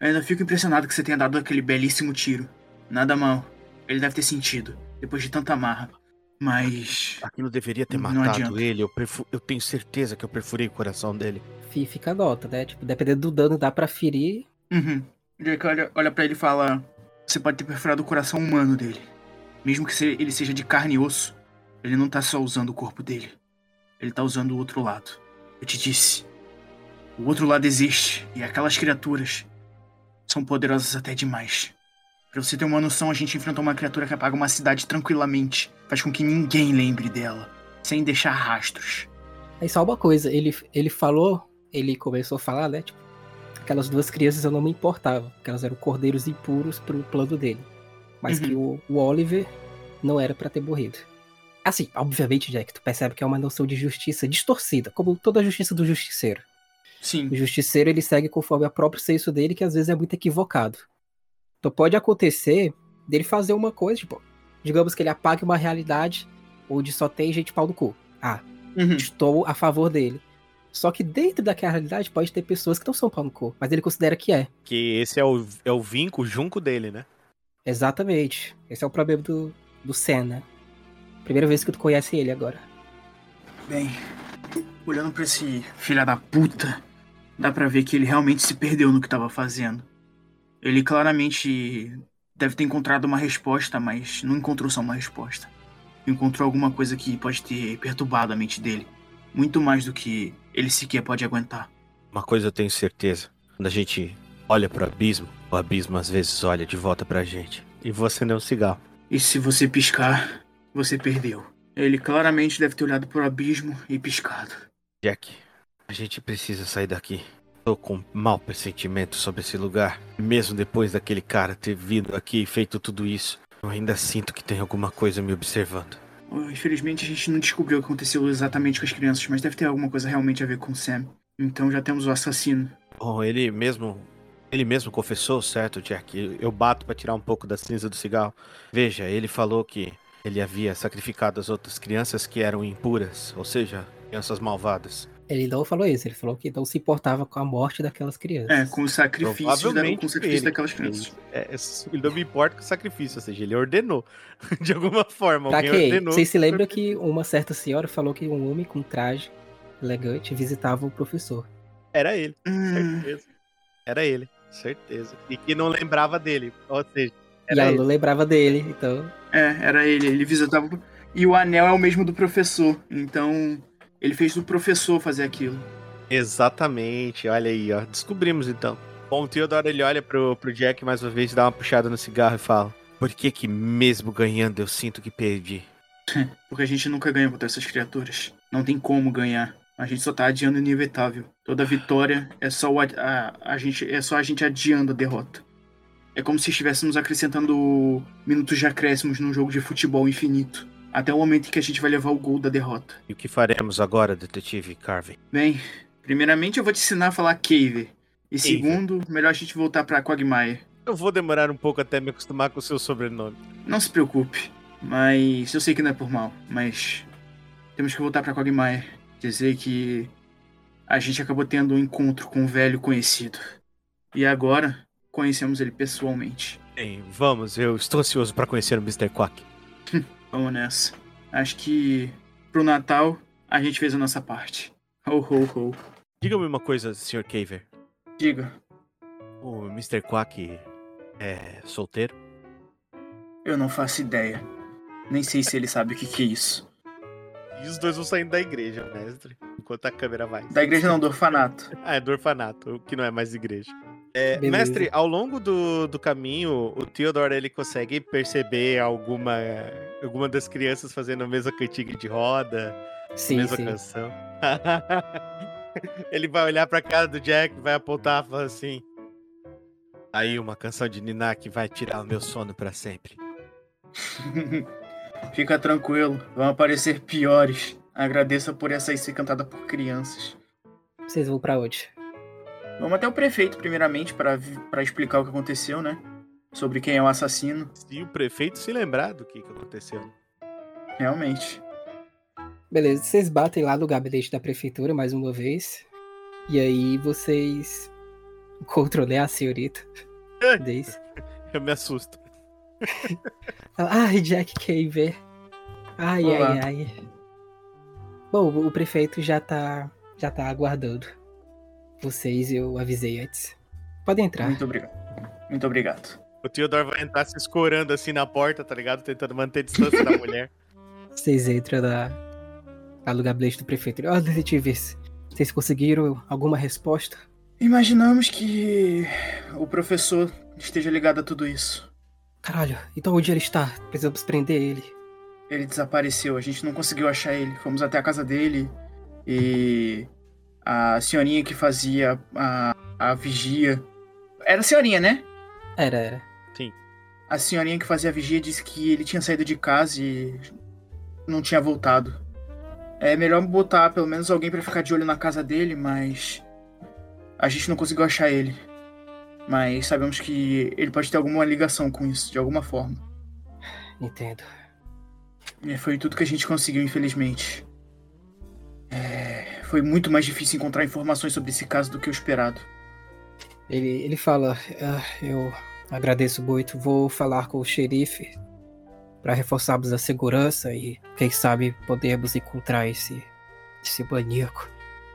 Eu ainda fico impressionado que você tenha dado aquele belíssimo tiro. Nada mal. Ele deve ter sentido, depois de tanta marra. Mas. Aquilo deveria ter Não matado adianta. ele. Eu, perfu- eu tenho certeza que eu perfurei o coração dele. Fi- Fica a nota, né? Tipo, dependendo do dano, dá pra ferir. Uhum. O Jack olha, olha pra ele e fala: Você pode ter perfurado o coração humano dele. Mesmo que ele seja de carne e osso, ele não tá só usando o corpo dele. Ele tá usando o outro lado. Eu te disse. O outro lado existe. E aquelas criaturas são poderosas até demais. Pra você ter uma noção, a gente enfrentou uma criatura que apaga uma cidade tranquilamente. Faz com que ninguém lembre dela. Sem deixar rastros. Aí só uma coisa, ele, ele falou, ele começou a falar, né? Tipo, aquelas duas crianças eu não me importava, porque elas eram cordeiros impuros pro plano dele. Mas Uhum. que o, o Oliver não era pra ter morrido. Assim, obviamente, Jack, tu percebe que é uma noção de justiça distorcida, como toda a justiça do justiceiro. Sim. O justiceiro ele segue conforme o próprio senso dele, que às vezes é muito equivocado. Então pode acontecer dele fazer uma coisa, tipo, digamos que ele apague uma realidade onde só tem gente pau no cu. Ah, Uhum. estou a favor dele. Só que dentro daquela realidade pode ter pessoas que não são pau no cu, mas ele considera que é. Que esse é o, é o vinco, o junco dele, né? Exatamente. Esse é o problema do, do Senna. Primeira vez que tu conhece ele agora. Bem, olhando pra esse filha da puta, dá pra ver que ele realmente se perdeu no que tava fazendo. Ele claramente deve ter encontrado uma resposta, mas não encontrou só uma resposta. Encontrou alguma coisa que pode ter perturbado a mente dele. Muito mais do que ele sequer pode aguentar. Uma coisa eu tenho certeza. Quando a gente olha pro abismo, o abismo às vezes olha de volta pra gente. E você não é um cigarro. E se você piscar, você perdeu. Ele claramente deve ter olhado pro abismo e piscado. Jack, a gente precisa sair daqui. Tô com um mau pressentimento sobre esse lugar. Mesmo depois daquele cara ter vindo aqui e feito tudo isso, eu ainda sinto que tem alguma coisa me observando. Oh, Infelizmente a gente não descobriu o que aconteceu exatamente com as crianças, mas deve ter alguma coisa realmente a ver com o Sam. Então já temos o assassino. Bom, ele mesmo. Ele mesmo confessou, certo, Jack? Eu bato pra tirar um pouco da cinza do cigarro. Veja, ele falou que ele havia sacrificado as outras crianças que eram impuras, ou seja, crianças malvadas. Ele não falou isso, ele falou que não se importava com a morte daquelas crianças. É, com os sacrifícios, da, com o sacrifício ele. daquelas crianças. É, ele não me importa com o sacrifício, ou seja, ele ordenou. De alguma forma, Pra alguém quê? ordenou. Vocês se lembram que uma certa senhora falou que um homem com traje elegante visitava o professor. Era ele, Hum, certeza. Era ele, certeza. E que não lembrava dele. Ou seja, e era ela ele. não lembrava dele, então. é, era ele. Ele visitava. E o anel é o mesmo do professor. Então, ele fez do professor fazer aquilo. Exatamente, olha aí, ó. Descobrimos então. Bom, o Theodore ele olha pro, pro Jack mais uma vez, dá uma puxada no cigarro e fala: Por que que mesmo ganhando eu sinto que perdi? Porque a gente nunca ganha contra essas criaturas. Não tem como ganhar. A gente só tá adiando o inevitável. Toda vitória é só, o ad- a, a gente, é só a gente adiando a derrota. É como se estivéssemos acrescentando minutos de acréscimos num jogo de futebol infinito. Até o momento em que a gente vai levar o gol da derrota. E o que faremos agora, detetive Carvey? Bem, primeiramente eu vou te ensinar a falar Cave. E segundo, melhor a gente voltar pra Quagmire. Eu vou demorar um pouco até me acostumar com o seu sobrenome. Não se preocupe. Mas eu sei que não é por mal, mas temos que voltar pra Quagmire. Dizer que a gente acabou tendo um encontro com um velho conhecido. E agora conhecemos ele pessoalmente. Bem, vamos, eu estou ansioso para conhecer o Mr. Quack. Vamos nessa. Acho que pro Natal a gente fez a nossa parte. Ho, ho, ho. Diga-me uma coisa, Sr. Caver. Diga, O Mr. Quack é solteiro? eu não faço ideia. Nem sei se ele sabe o que, que é isso. E os dois vão saindo da igreja, mestre. Enquanto a câmera vai. Da igreja não, do orfanato. Ah, é do orfanato, que não é mais igreja. É, mestre, ao longo do, do caminho, o Theodore ele consegue perceber alguma, alguma das crianças fazendo a mesma cantiga de roda, Sim, Mesma sim. canção. Ele vai olhar pra cara do Jack, vai apontar e falar assim. Aí uma canção de Niná que vai tirar o meu sono pra sempre. Fica tranquilo, vão aparecer piores. Agradeça por essa aí ser cantada por crianças. Vocês vão pra onde? Vamos até o prefeito, primeiramente, para para explicar o que aconteceu, né? Sobre quem é o assassino. Se o prefeito se lembrar do que, que aconteceu. né? Realmente. Beleza, vocês batem lá no gabinete da prefeitura mais uma vez. E aí vocês encontram, né, a senhorita. Daisy. Eu me assusto. Ai, Jack Caver. Ai, Olá. ai, ai. Bom, o prefeito já tá, já tá aguardando. Vocês eu avisei antes. Podem entrar. Muito obrigado. Muito obrigado. O Theodore vai entrar se escorando assim na porta, tá ligado? Tentando manter a distância da mulher. Vocês entram na, gabinete do prefeito. Ó, detetives, vocês conseguiram alguma resposta? Imaginamos que o professor esteja ligado a tudo isso. Caralho, então onde ele está? Precisamos prender ele. Ele desapareceu, a gente não conseguiu achar ele. Fomos até a casa dele e a senhorinha que fazia a, a vigia. Era a senhorinha, né? Era, era. A senhorinha que fazia a vigia disse que ele tinha saído de casa e não tinha voltado. É melhor botar pelo menos alguém pra ficar de olho na casa dele, mas a gente não conseguiu achar ele. Mas sabemos que ele pode ter alguma ligação com isso, de alguma forma. Entendo. E foi tudo que a gente conseguiu, infelizmente. É, foi muito mais difícil encontrar informações sobre esse caso do que o esperado. Ele, ele fala, "Ah, eu agradeço muito, vou falar com o xerife para reforçarmos a segurança e quem sabe podermos encontrar esse, esse maníaco.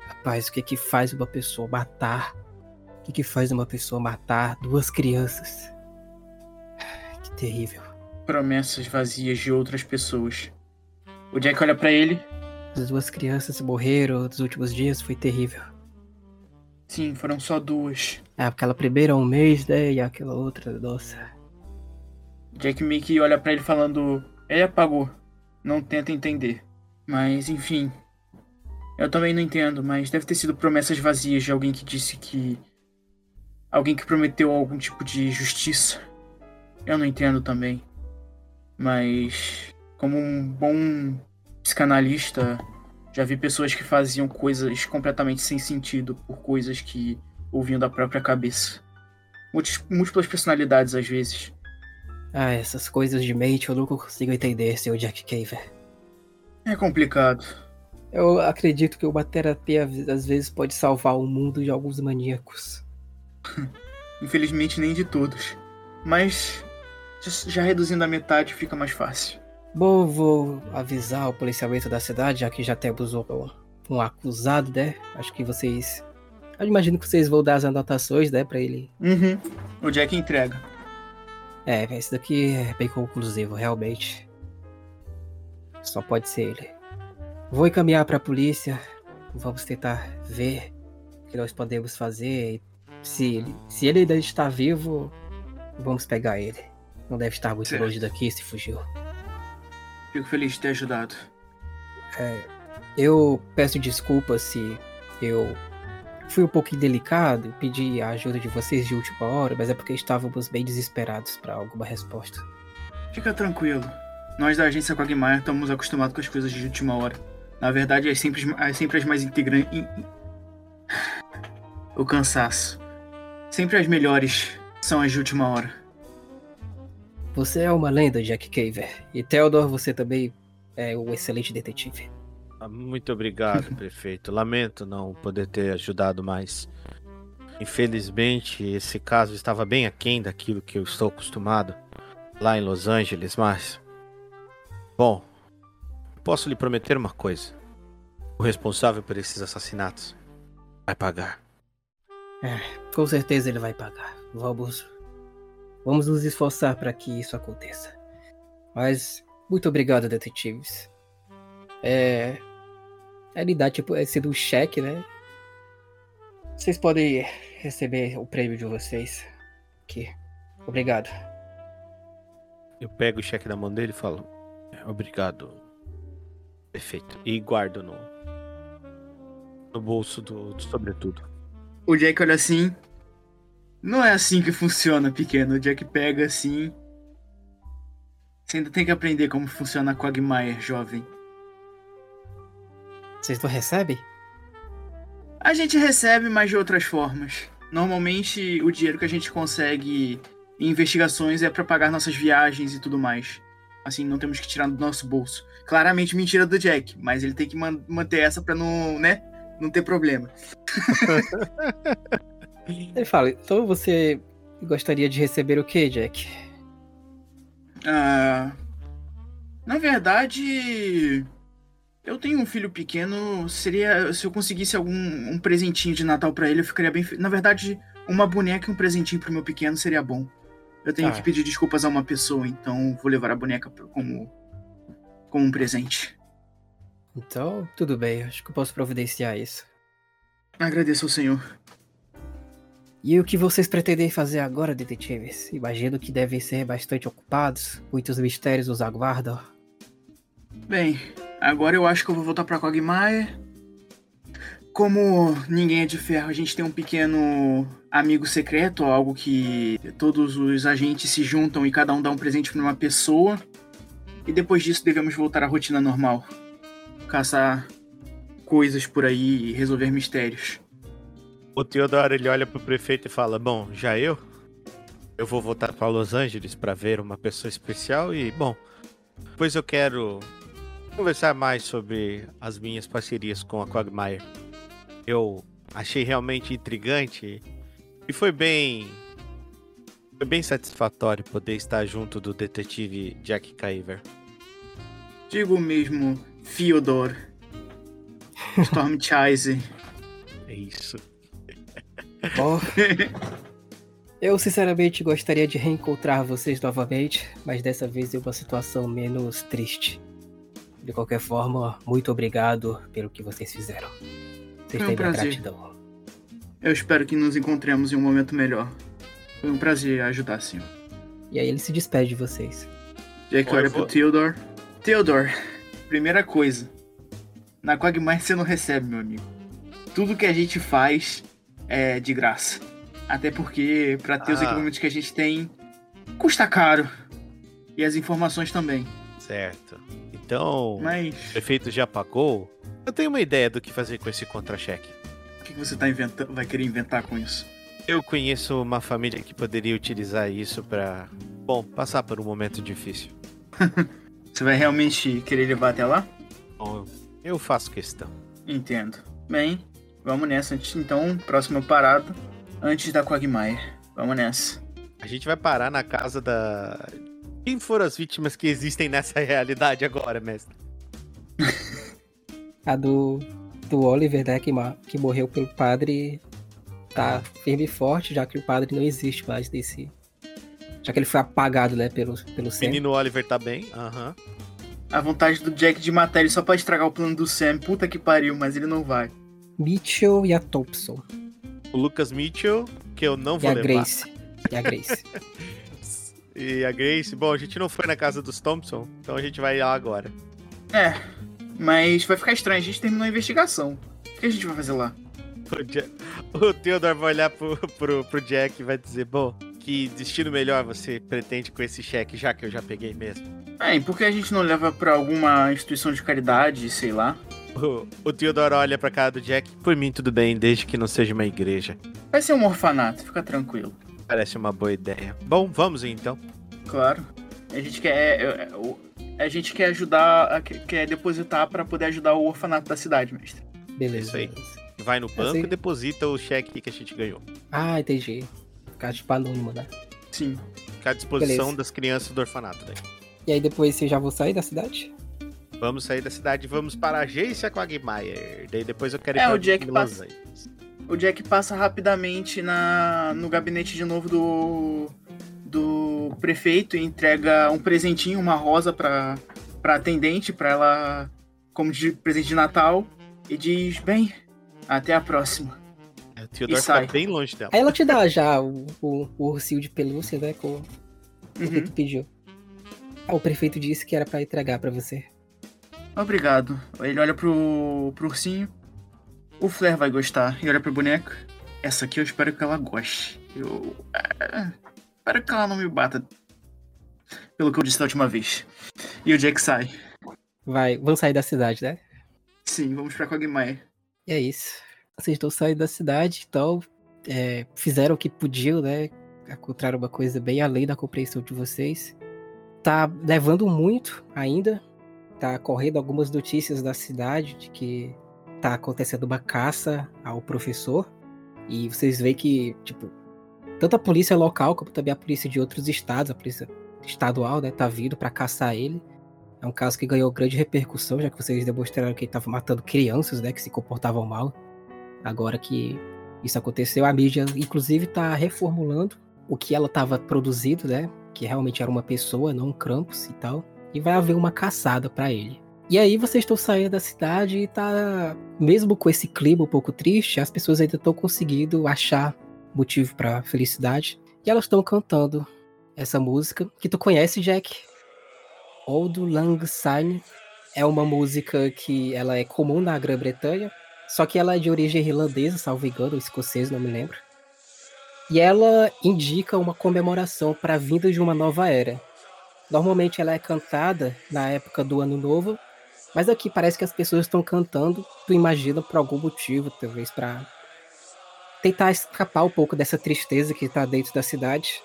Rapaz, o que que faz uma pessoa matar? O que que faz uma pessoa matar duas crianças? Que terrível. Promessas vazias de outras pessoas. O Jack olha pra ele. As duas crianças morreram nos últimos dias, foi terrível. Sim, foram só duas. Ah, aquela primeira um mês, né? E aquela outra, nossa. Jack Mickey olha pra ele falando: Ele apagou. Não tenta entender. Mas, enfim. Eu também não entendo, mas deve ter sido promessas vazias de alguém que disse que. Alguém que prometeu algum tipo de justiça. Eu não entendo também. Mas. Como um bom psicanalista, já vi pessoas que faziam coisas completamente sem sentido por coisas que ouviam da própria cabeça. Múlti- Múltiplas personalidades às vezes. Ah, essas coisas de mente eu nunca consigo entender, seu Jack Caver. É complicado. Eu acredito que uma terapia às vezes pode salvar o mundo de alguns maníacos. Infelizmente, nem de todos. Mas já reduzindo a metade fica mais fácil. Bom, vou avisar o policiamento da cidade, já que já temos um, um acusado, né? Acho que vocês. Eu imagino que vocês vão dar as anotações, né, pra ele. Uhum. O Jack entrega. É, esse daqui é bem conclusivo, realmente. Só pode ser ele. Vou encaminhar pra polícia. Vamos tentar ver o que nós podemos fazer. Se ele, se ele ainda está vivo, vamos pegar ele. Não deve estar muito Certo. longe daqui se fugiu. Fico feliz de ter ajudado. É, eu peço desculpas se eu fui um pouco indelicado pedi a ajuda de vocês de última hora, mas é porque estávamos bem desesperados para alguma resposta. Fica tranquilo. Nós da agência Quagmire estamos acostumados com as coisas de última hora. Na verdade, é sempre, é sempre as mais integrantes. O cansaço. Sempre as melhores são as de última hora. Você é uma lenda, Jack Caver. E Theodore, você também é um excelente detetive. Ah, Muito obrigado, prefeito. Lamento não poder ter ajudado mais. Infelizmente, esse caso estava bem aquém daquilo que eu estou acostumado lá em Los Angeles, mas. Bom, posso lhe prometer uma coisa: o responsável por esses assassinatos vai pagar. Com certeza ele vai pagar. Vamos, vamos nos esforçar para que isso aconteça. Mas muito obrigado, detetives. É, ele dá tipo é sido um cheque, né? Vocês podem receber o prêmio de vocês. Aqui. Obrigado. Eu pego o cheque da mão dele e falo: "É, Obrigado, Perfeito. E guardo no, no bolso do, do sobretudo. O Jack olha assim. Não é assim que funciona, pequeno. O Jack pega assim. Você ainda tem que aprender como funciona a Quagmire, jovem. Vocês não recebem? A gente recebe, mas de outras formas. Normalmente, o dinheiro que a gente consegue em investigações é para pagar nossas viagens e tudo mais. Assim, não temos que tirar do nosso bolso. Claramente mentira do Jack, mas ele tem que man manter essa pra não, né? Não ter problema. ele fala, então você gostaria de receber o que, Jack? Ah, na verdade, eu tenho um filho pequeno. Seria se eu conseguisse algum um presentinho de Natal para ele, eu ficaria bem. Na verdade, uma boneca e um presentinho pro meu pequeno seria bom. Eu tenho ah. que pedir desculpas a uma pessoa, então vou levar a boneca como como um presente. Então, tudo bem. Acho que eu posso providenciar isso. Agradeço ao senhor. E o que vocês pretendem fazer agora, detetives? Imagino que devem ser bastante ocupados. Muitos mistérios os aguardam. Bem, agora eu acho que eu vou voltar pra Quagmire. Como ninguém é de ferro, a gente tem um pequeno amigo secreto, algo que todos os agentes se juntam e cada um dá um presente para uma pessoa. E depois disso devemos voltar à rotina normal. Caçar coisas por aí e resolver mistérios. O Theodore ele olha pro prefeito e fala: Bom, já eu? Eu vou voltar para Los Angeles para ver uma pessoa especial e, bom, depois eu quero conversar mais sobre as minhas parcerias com a Quagmire. Eu achei realmente intrigante e foi bem foi bem satisfatório poder estar junto do detetive Jack Kyver. Digo mesmo, Fyodor. Stormchise. É isso. Oh, eu sinceramente gostaria de reencontrar vocês novamente, mas dessa vez em uma situação menos triste. De qualquer forma, muito obrigado pelo que vocês fizeram. Vocês têm um minha gratidão. Eu espero que nos encontremos em um momento melhor. Foi um prazer ajudar, senhor. E aí ele se despede de vocês. Jack olha pro Theodore. Theodore, primeira coisa. Na Quagmire você não recebe, meu amigo. Tudo que a gente faz é de graça. Até porque, para ter ah. os equipamentos que a gente tem, custa caro. E as informações também. Certo. Então, Mas... o prefeito já pagou? Eu tenho uma ideia do que fazer com esse contra-cheque. O que você tá inventando, vai querer inventar com isso? Eu conheço uma família que poderia utilizar isso para, bom, passar por um momento difícil. Você vai realmente querer levar até lá? Bom, eu faço questão. Entendo. Bem, vamos nessa. Então, próxima parada, antes da Quagmire. Vamos nessa. A gente vai parar na casa da. Quem foram as vítimas que existem nessa realidade agora, mestre? A do, do Oliver, né? Que, que morreu pelo padre tá firme e forte, já que o padre não existe mais nesse. Já que ele foi apagado, né, pelo, pelo Sam. Menino Oliver tá bem, aham. Uhum. A vontade do Jack de matar ele só pode estragar o plano do Sam. Puta que pariu, mas ele não vai. Mitchell e a Thompson. O Lucas Mitchell, que eu não vou e a levar. Grace. E a Grace. e a Grace, bom, a gente não foi na casa dos Thompson, então a gente vai lá agora. É, mas vai ficar estranho, a gente terminou a investigação. O que a gente vai fazer lá? o, Jack, o Theodore vai olhar pro, pro, pro Jack e vai dizer: Bom, que destino melhor você pretende com esse cheque, já que eu já peguei mesmo? É, e por que a gente não leva pra alguma instituição de caridade, sei lá? O, o Theodore olha pra cara do Jack. Por mim, tudo bem, desde que não seja uma igreja. Vai ser um orfanato, fica tranquilo. Parece uma boa ideia. Bom, vamos então. Claro. A gente quer. É, é, a gente quer ajudar. Quer depositar para poder ajudar o orfanato da cidade, mestre. Beleza. Isso aí vai no banco assim... e deposita o cheque que a gente ganhou. Ah, entendi. Ficar tipo anônimo, né? Sim. Ficar à disposição Beleza. das crianças do orfanato daí. E aí depois vocês já vão sair da cidade? Vamos sair da cidade, vamos para a agência Quagmire. Daí depois eu quero ir é, pra o Jack passa... O Jack passa rapidamente na... no gabinete de novo do do prefeito e entrega um presentinho, uma rosa para para atendente, para ela como de presente de Natal e diz: "Bem, até a próxima. É, o Theodore fica bem longe dela. Aí ela te dá já o, o, o ursinho de pelúcia, né? Com o que uhum. tu pediu. O prefeito disse que era para entregar para você. Obrigado. Ele olha pro, pro ursinho. O Flair vai gostar. E olha pro boneca. Essa aqui eu espero que ela goste. Eu. é, espero que ela não me bata. Pelo que eu disse da última vez. E o Jack sai. Vai, vamos sair da cidade, né? Sim, vamos pra Quagmire. E é isso. Vocês estão saindo da cidade, então é, fizeram o que podiam, né? Encontraram uma coisa bem além da compreensão de vocês. Tá levando muito ainda. Tá correndo algumas notícias da cidade de que tá acontecendo uma caça ao professor. E vocês veem que, tipo, tanto a polícia local como também a polícia de outros estados, a polícia estadual, né, tá vindo pra caçar ele. É um caso que ganhou grande repercussão, já que vocês demonstraram que ele tava matando crianças, né, que se comportavam mal. Agora que isso aconteceu, a mídia, inclusive, tá reformulando o que ela tava produzindo, né, que realmente era uma pessoa, não um Krampus e tal. E vai haver uma caçada pra ele. E aí vocês estão saindo da cidade e tá. Mesmo com esse clima um pouco triste, as pessoas ainda estão conseguindo achar motivo pra felicidade. E elas estão cantando essa música que tu conhece, Jack. Old Lang Syne. É uma música que ela é comum na Grã-Bretanha, só que ela é de origem irlandesa, salvo engano, ou escocesa, não me lembro. E ela indica uma comemoração para a vinda de uma nova era. Normalmente ela é cantada na época do Ano Novo, mas aqui parece que as pessoas estão cantando, tu imagina por algum motivo, talvez para tentar escapar um pouco dessa tristeza que tá dentro da cidade.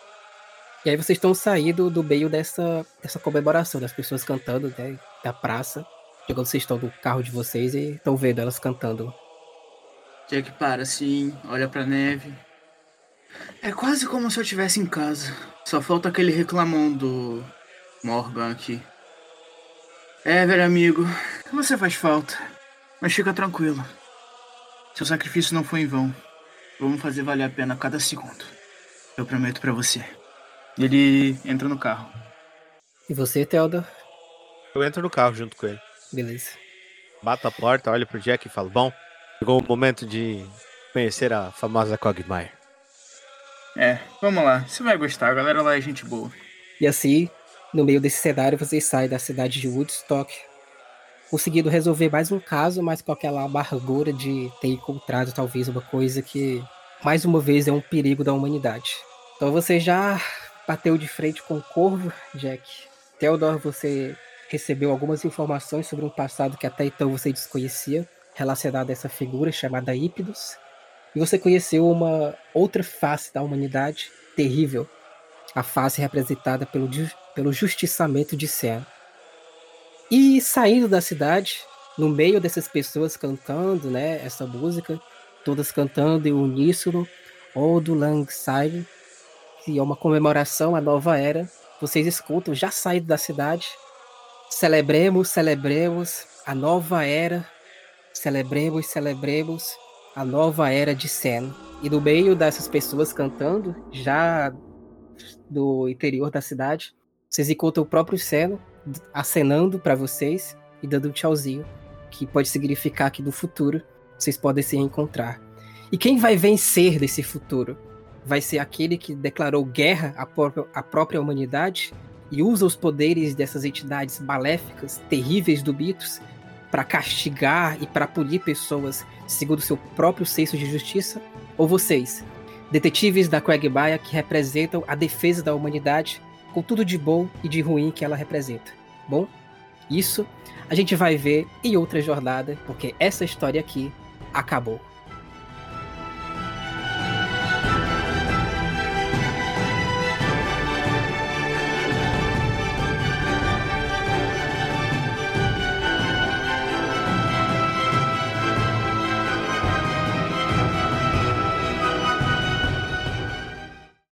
E aí vocês estão saindo do meio dessa, dessa comemoração, das pessoas cantando, né, da praça. Chegando vocês estão do carro de vocês e estão vendo elas cantando. Jack para assim, olha pra neve. É quase como se eu estivesse em casa. Só falta aquele reclamão do Morgan aqui. É, velho amigo, você faz falta. Mas fica tranquilo. Seu sacrifício não foi em vão. Vamos fazer valer a pena cada segundo. Eu prometo pra você. Ele entra no carro. E você, Theodor? Eu entro no carro junto com ele. Beleza. Bato a porta, olho pro Jack e falo: Bom, chegou o momento de conhecer a famosa Quagmire. É, vamos lá. Você vai gostar, a galera lá é gente boa. E assim, no meio desse cenário, vocês saem da cidade de Woodstock, conseguindo resolver mais um caso, mas com aquela amargura de ter encontrado talvez uma coisa que, mais uma vez, é um perigo da humanidade. Então você já bateu de frente com o Corvo, Jack. Theodore, você recebeu algumas informações sobre um passado que até então você desconhecia, relacionado a essa figura chamada Ípidos. E você conheceu uma outra face da humanidade terrível, a face representada pelo, pelo justiçamento de Sen. E saindo da cidade, no meio dessas pessoas cantando, né, essa música, todas cantando em uníssono, Old Lang Syne, que é uma comemoração à nova era. Vocês escutam, já saindo da cidade, celebremos, celebremos a nova era, celebremos, celebremos a nova era de Sen. E no meio dessas pessoas cantando, já do interior da cidade, vocês encontram o próprio Seno acenando para vocês e dando um tchauzinho, que pode significar que no futuro vocês podem se reencontrar. E quem vai vencer desse futuro? Vai ser aquele que declarou guerra à própria, à própria humanidade e usa os poderes dessas entidades maléficas, terríveis do Mitos, para castigar e para punir pessoas segundo seu próprio senso de justiça? Ou vocês, detetives da Quagmire que representam a defesa da humanidade com tudo de bom e de ruim que ela representa? Bom, isso a gente vai ver em outra jornada, porque essa história aqui acabou.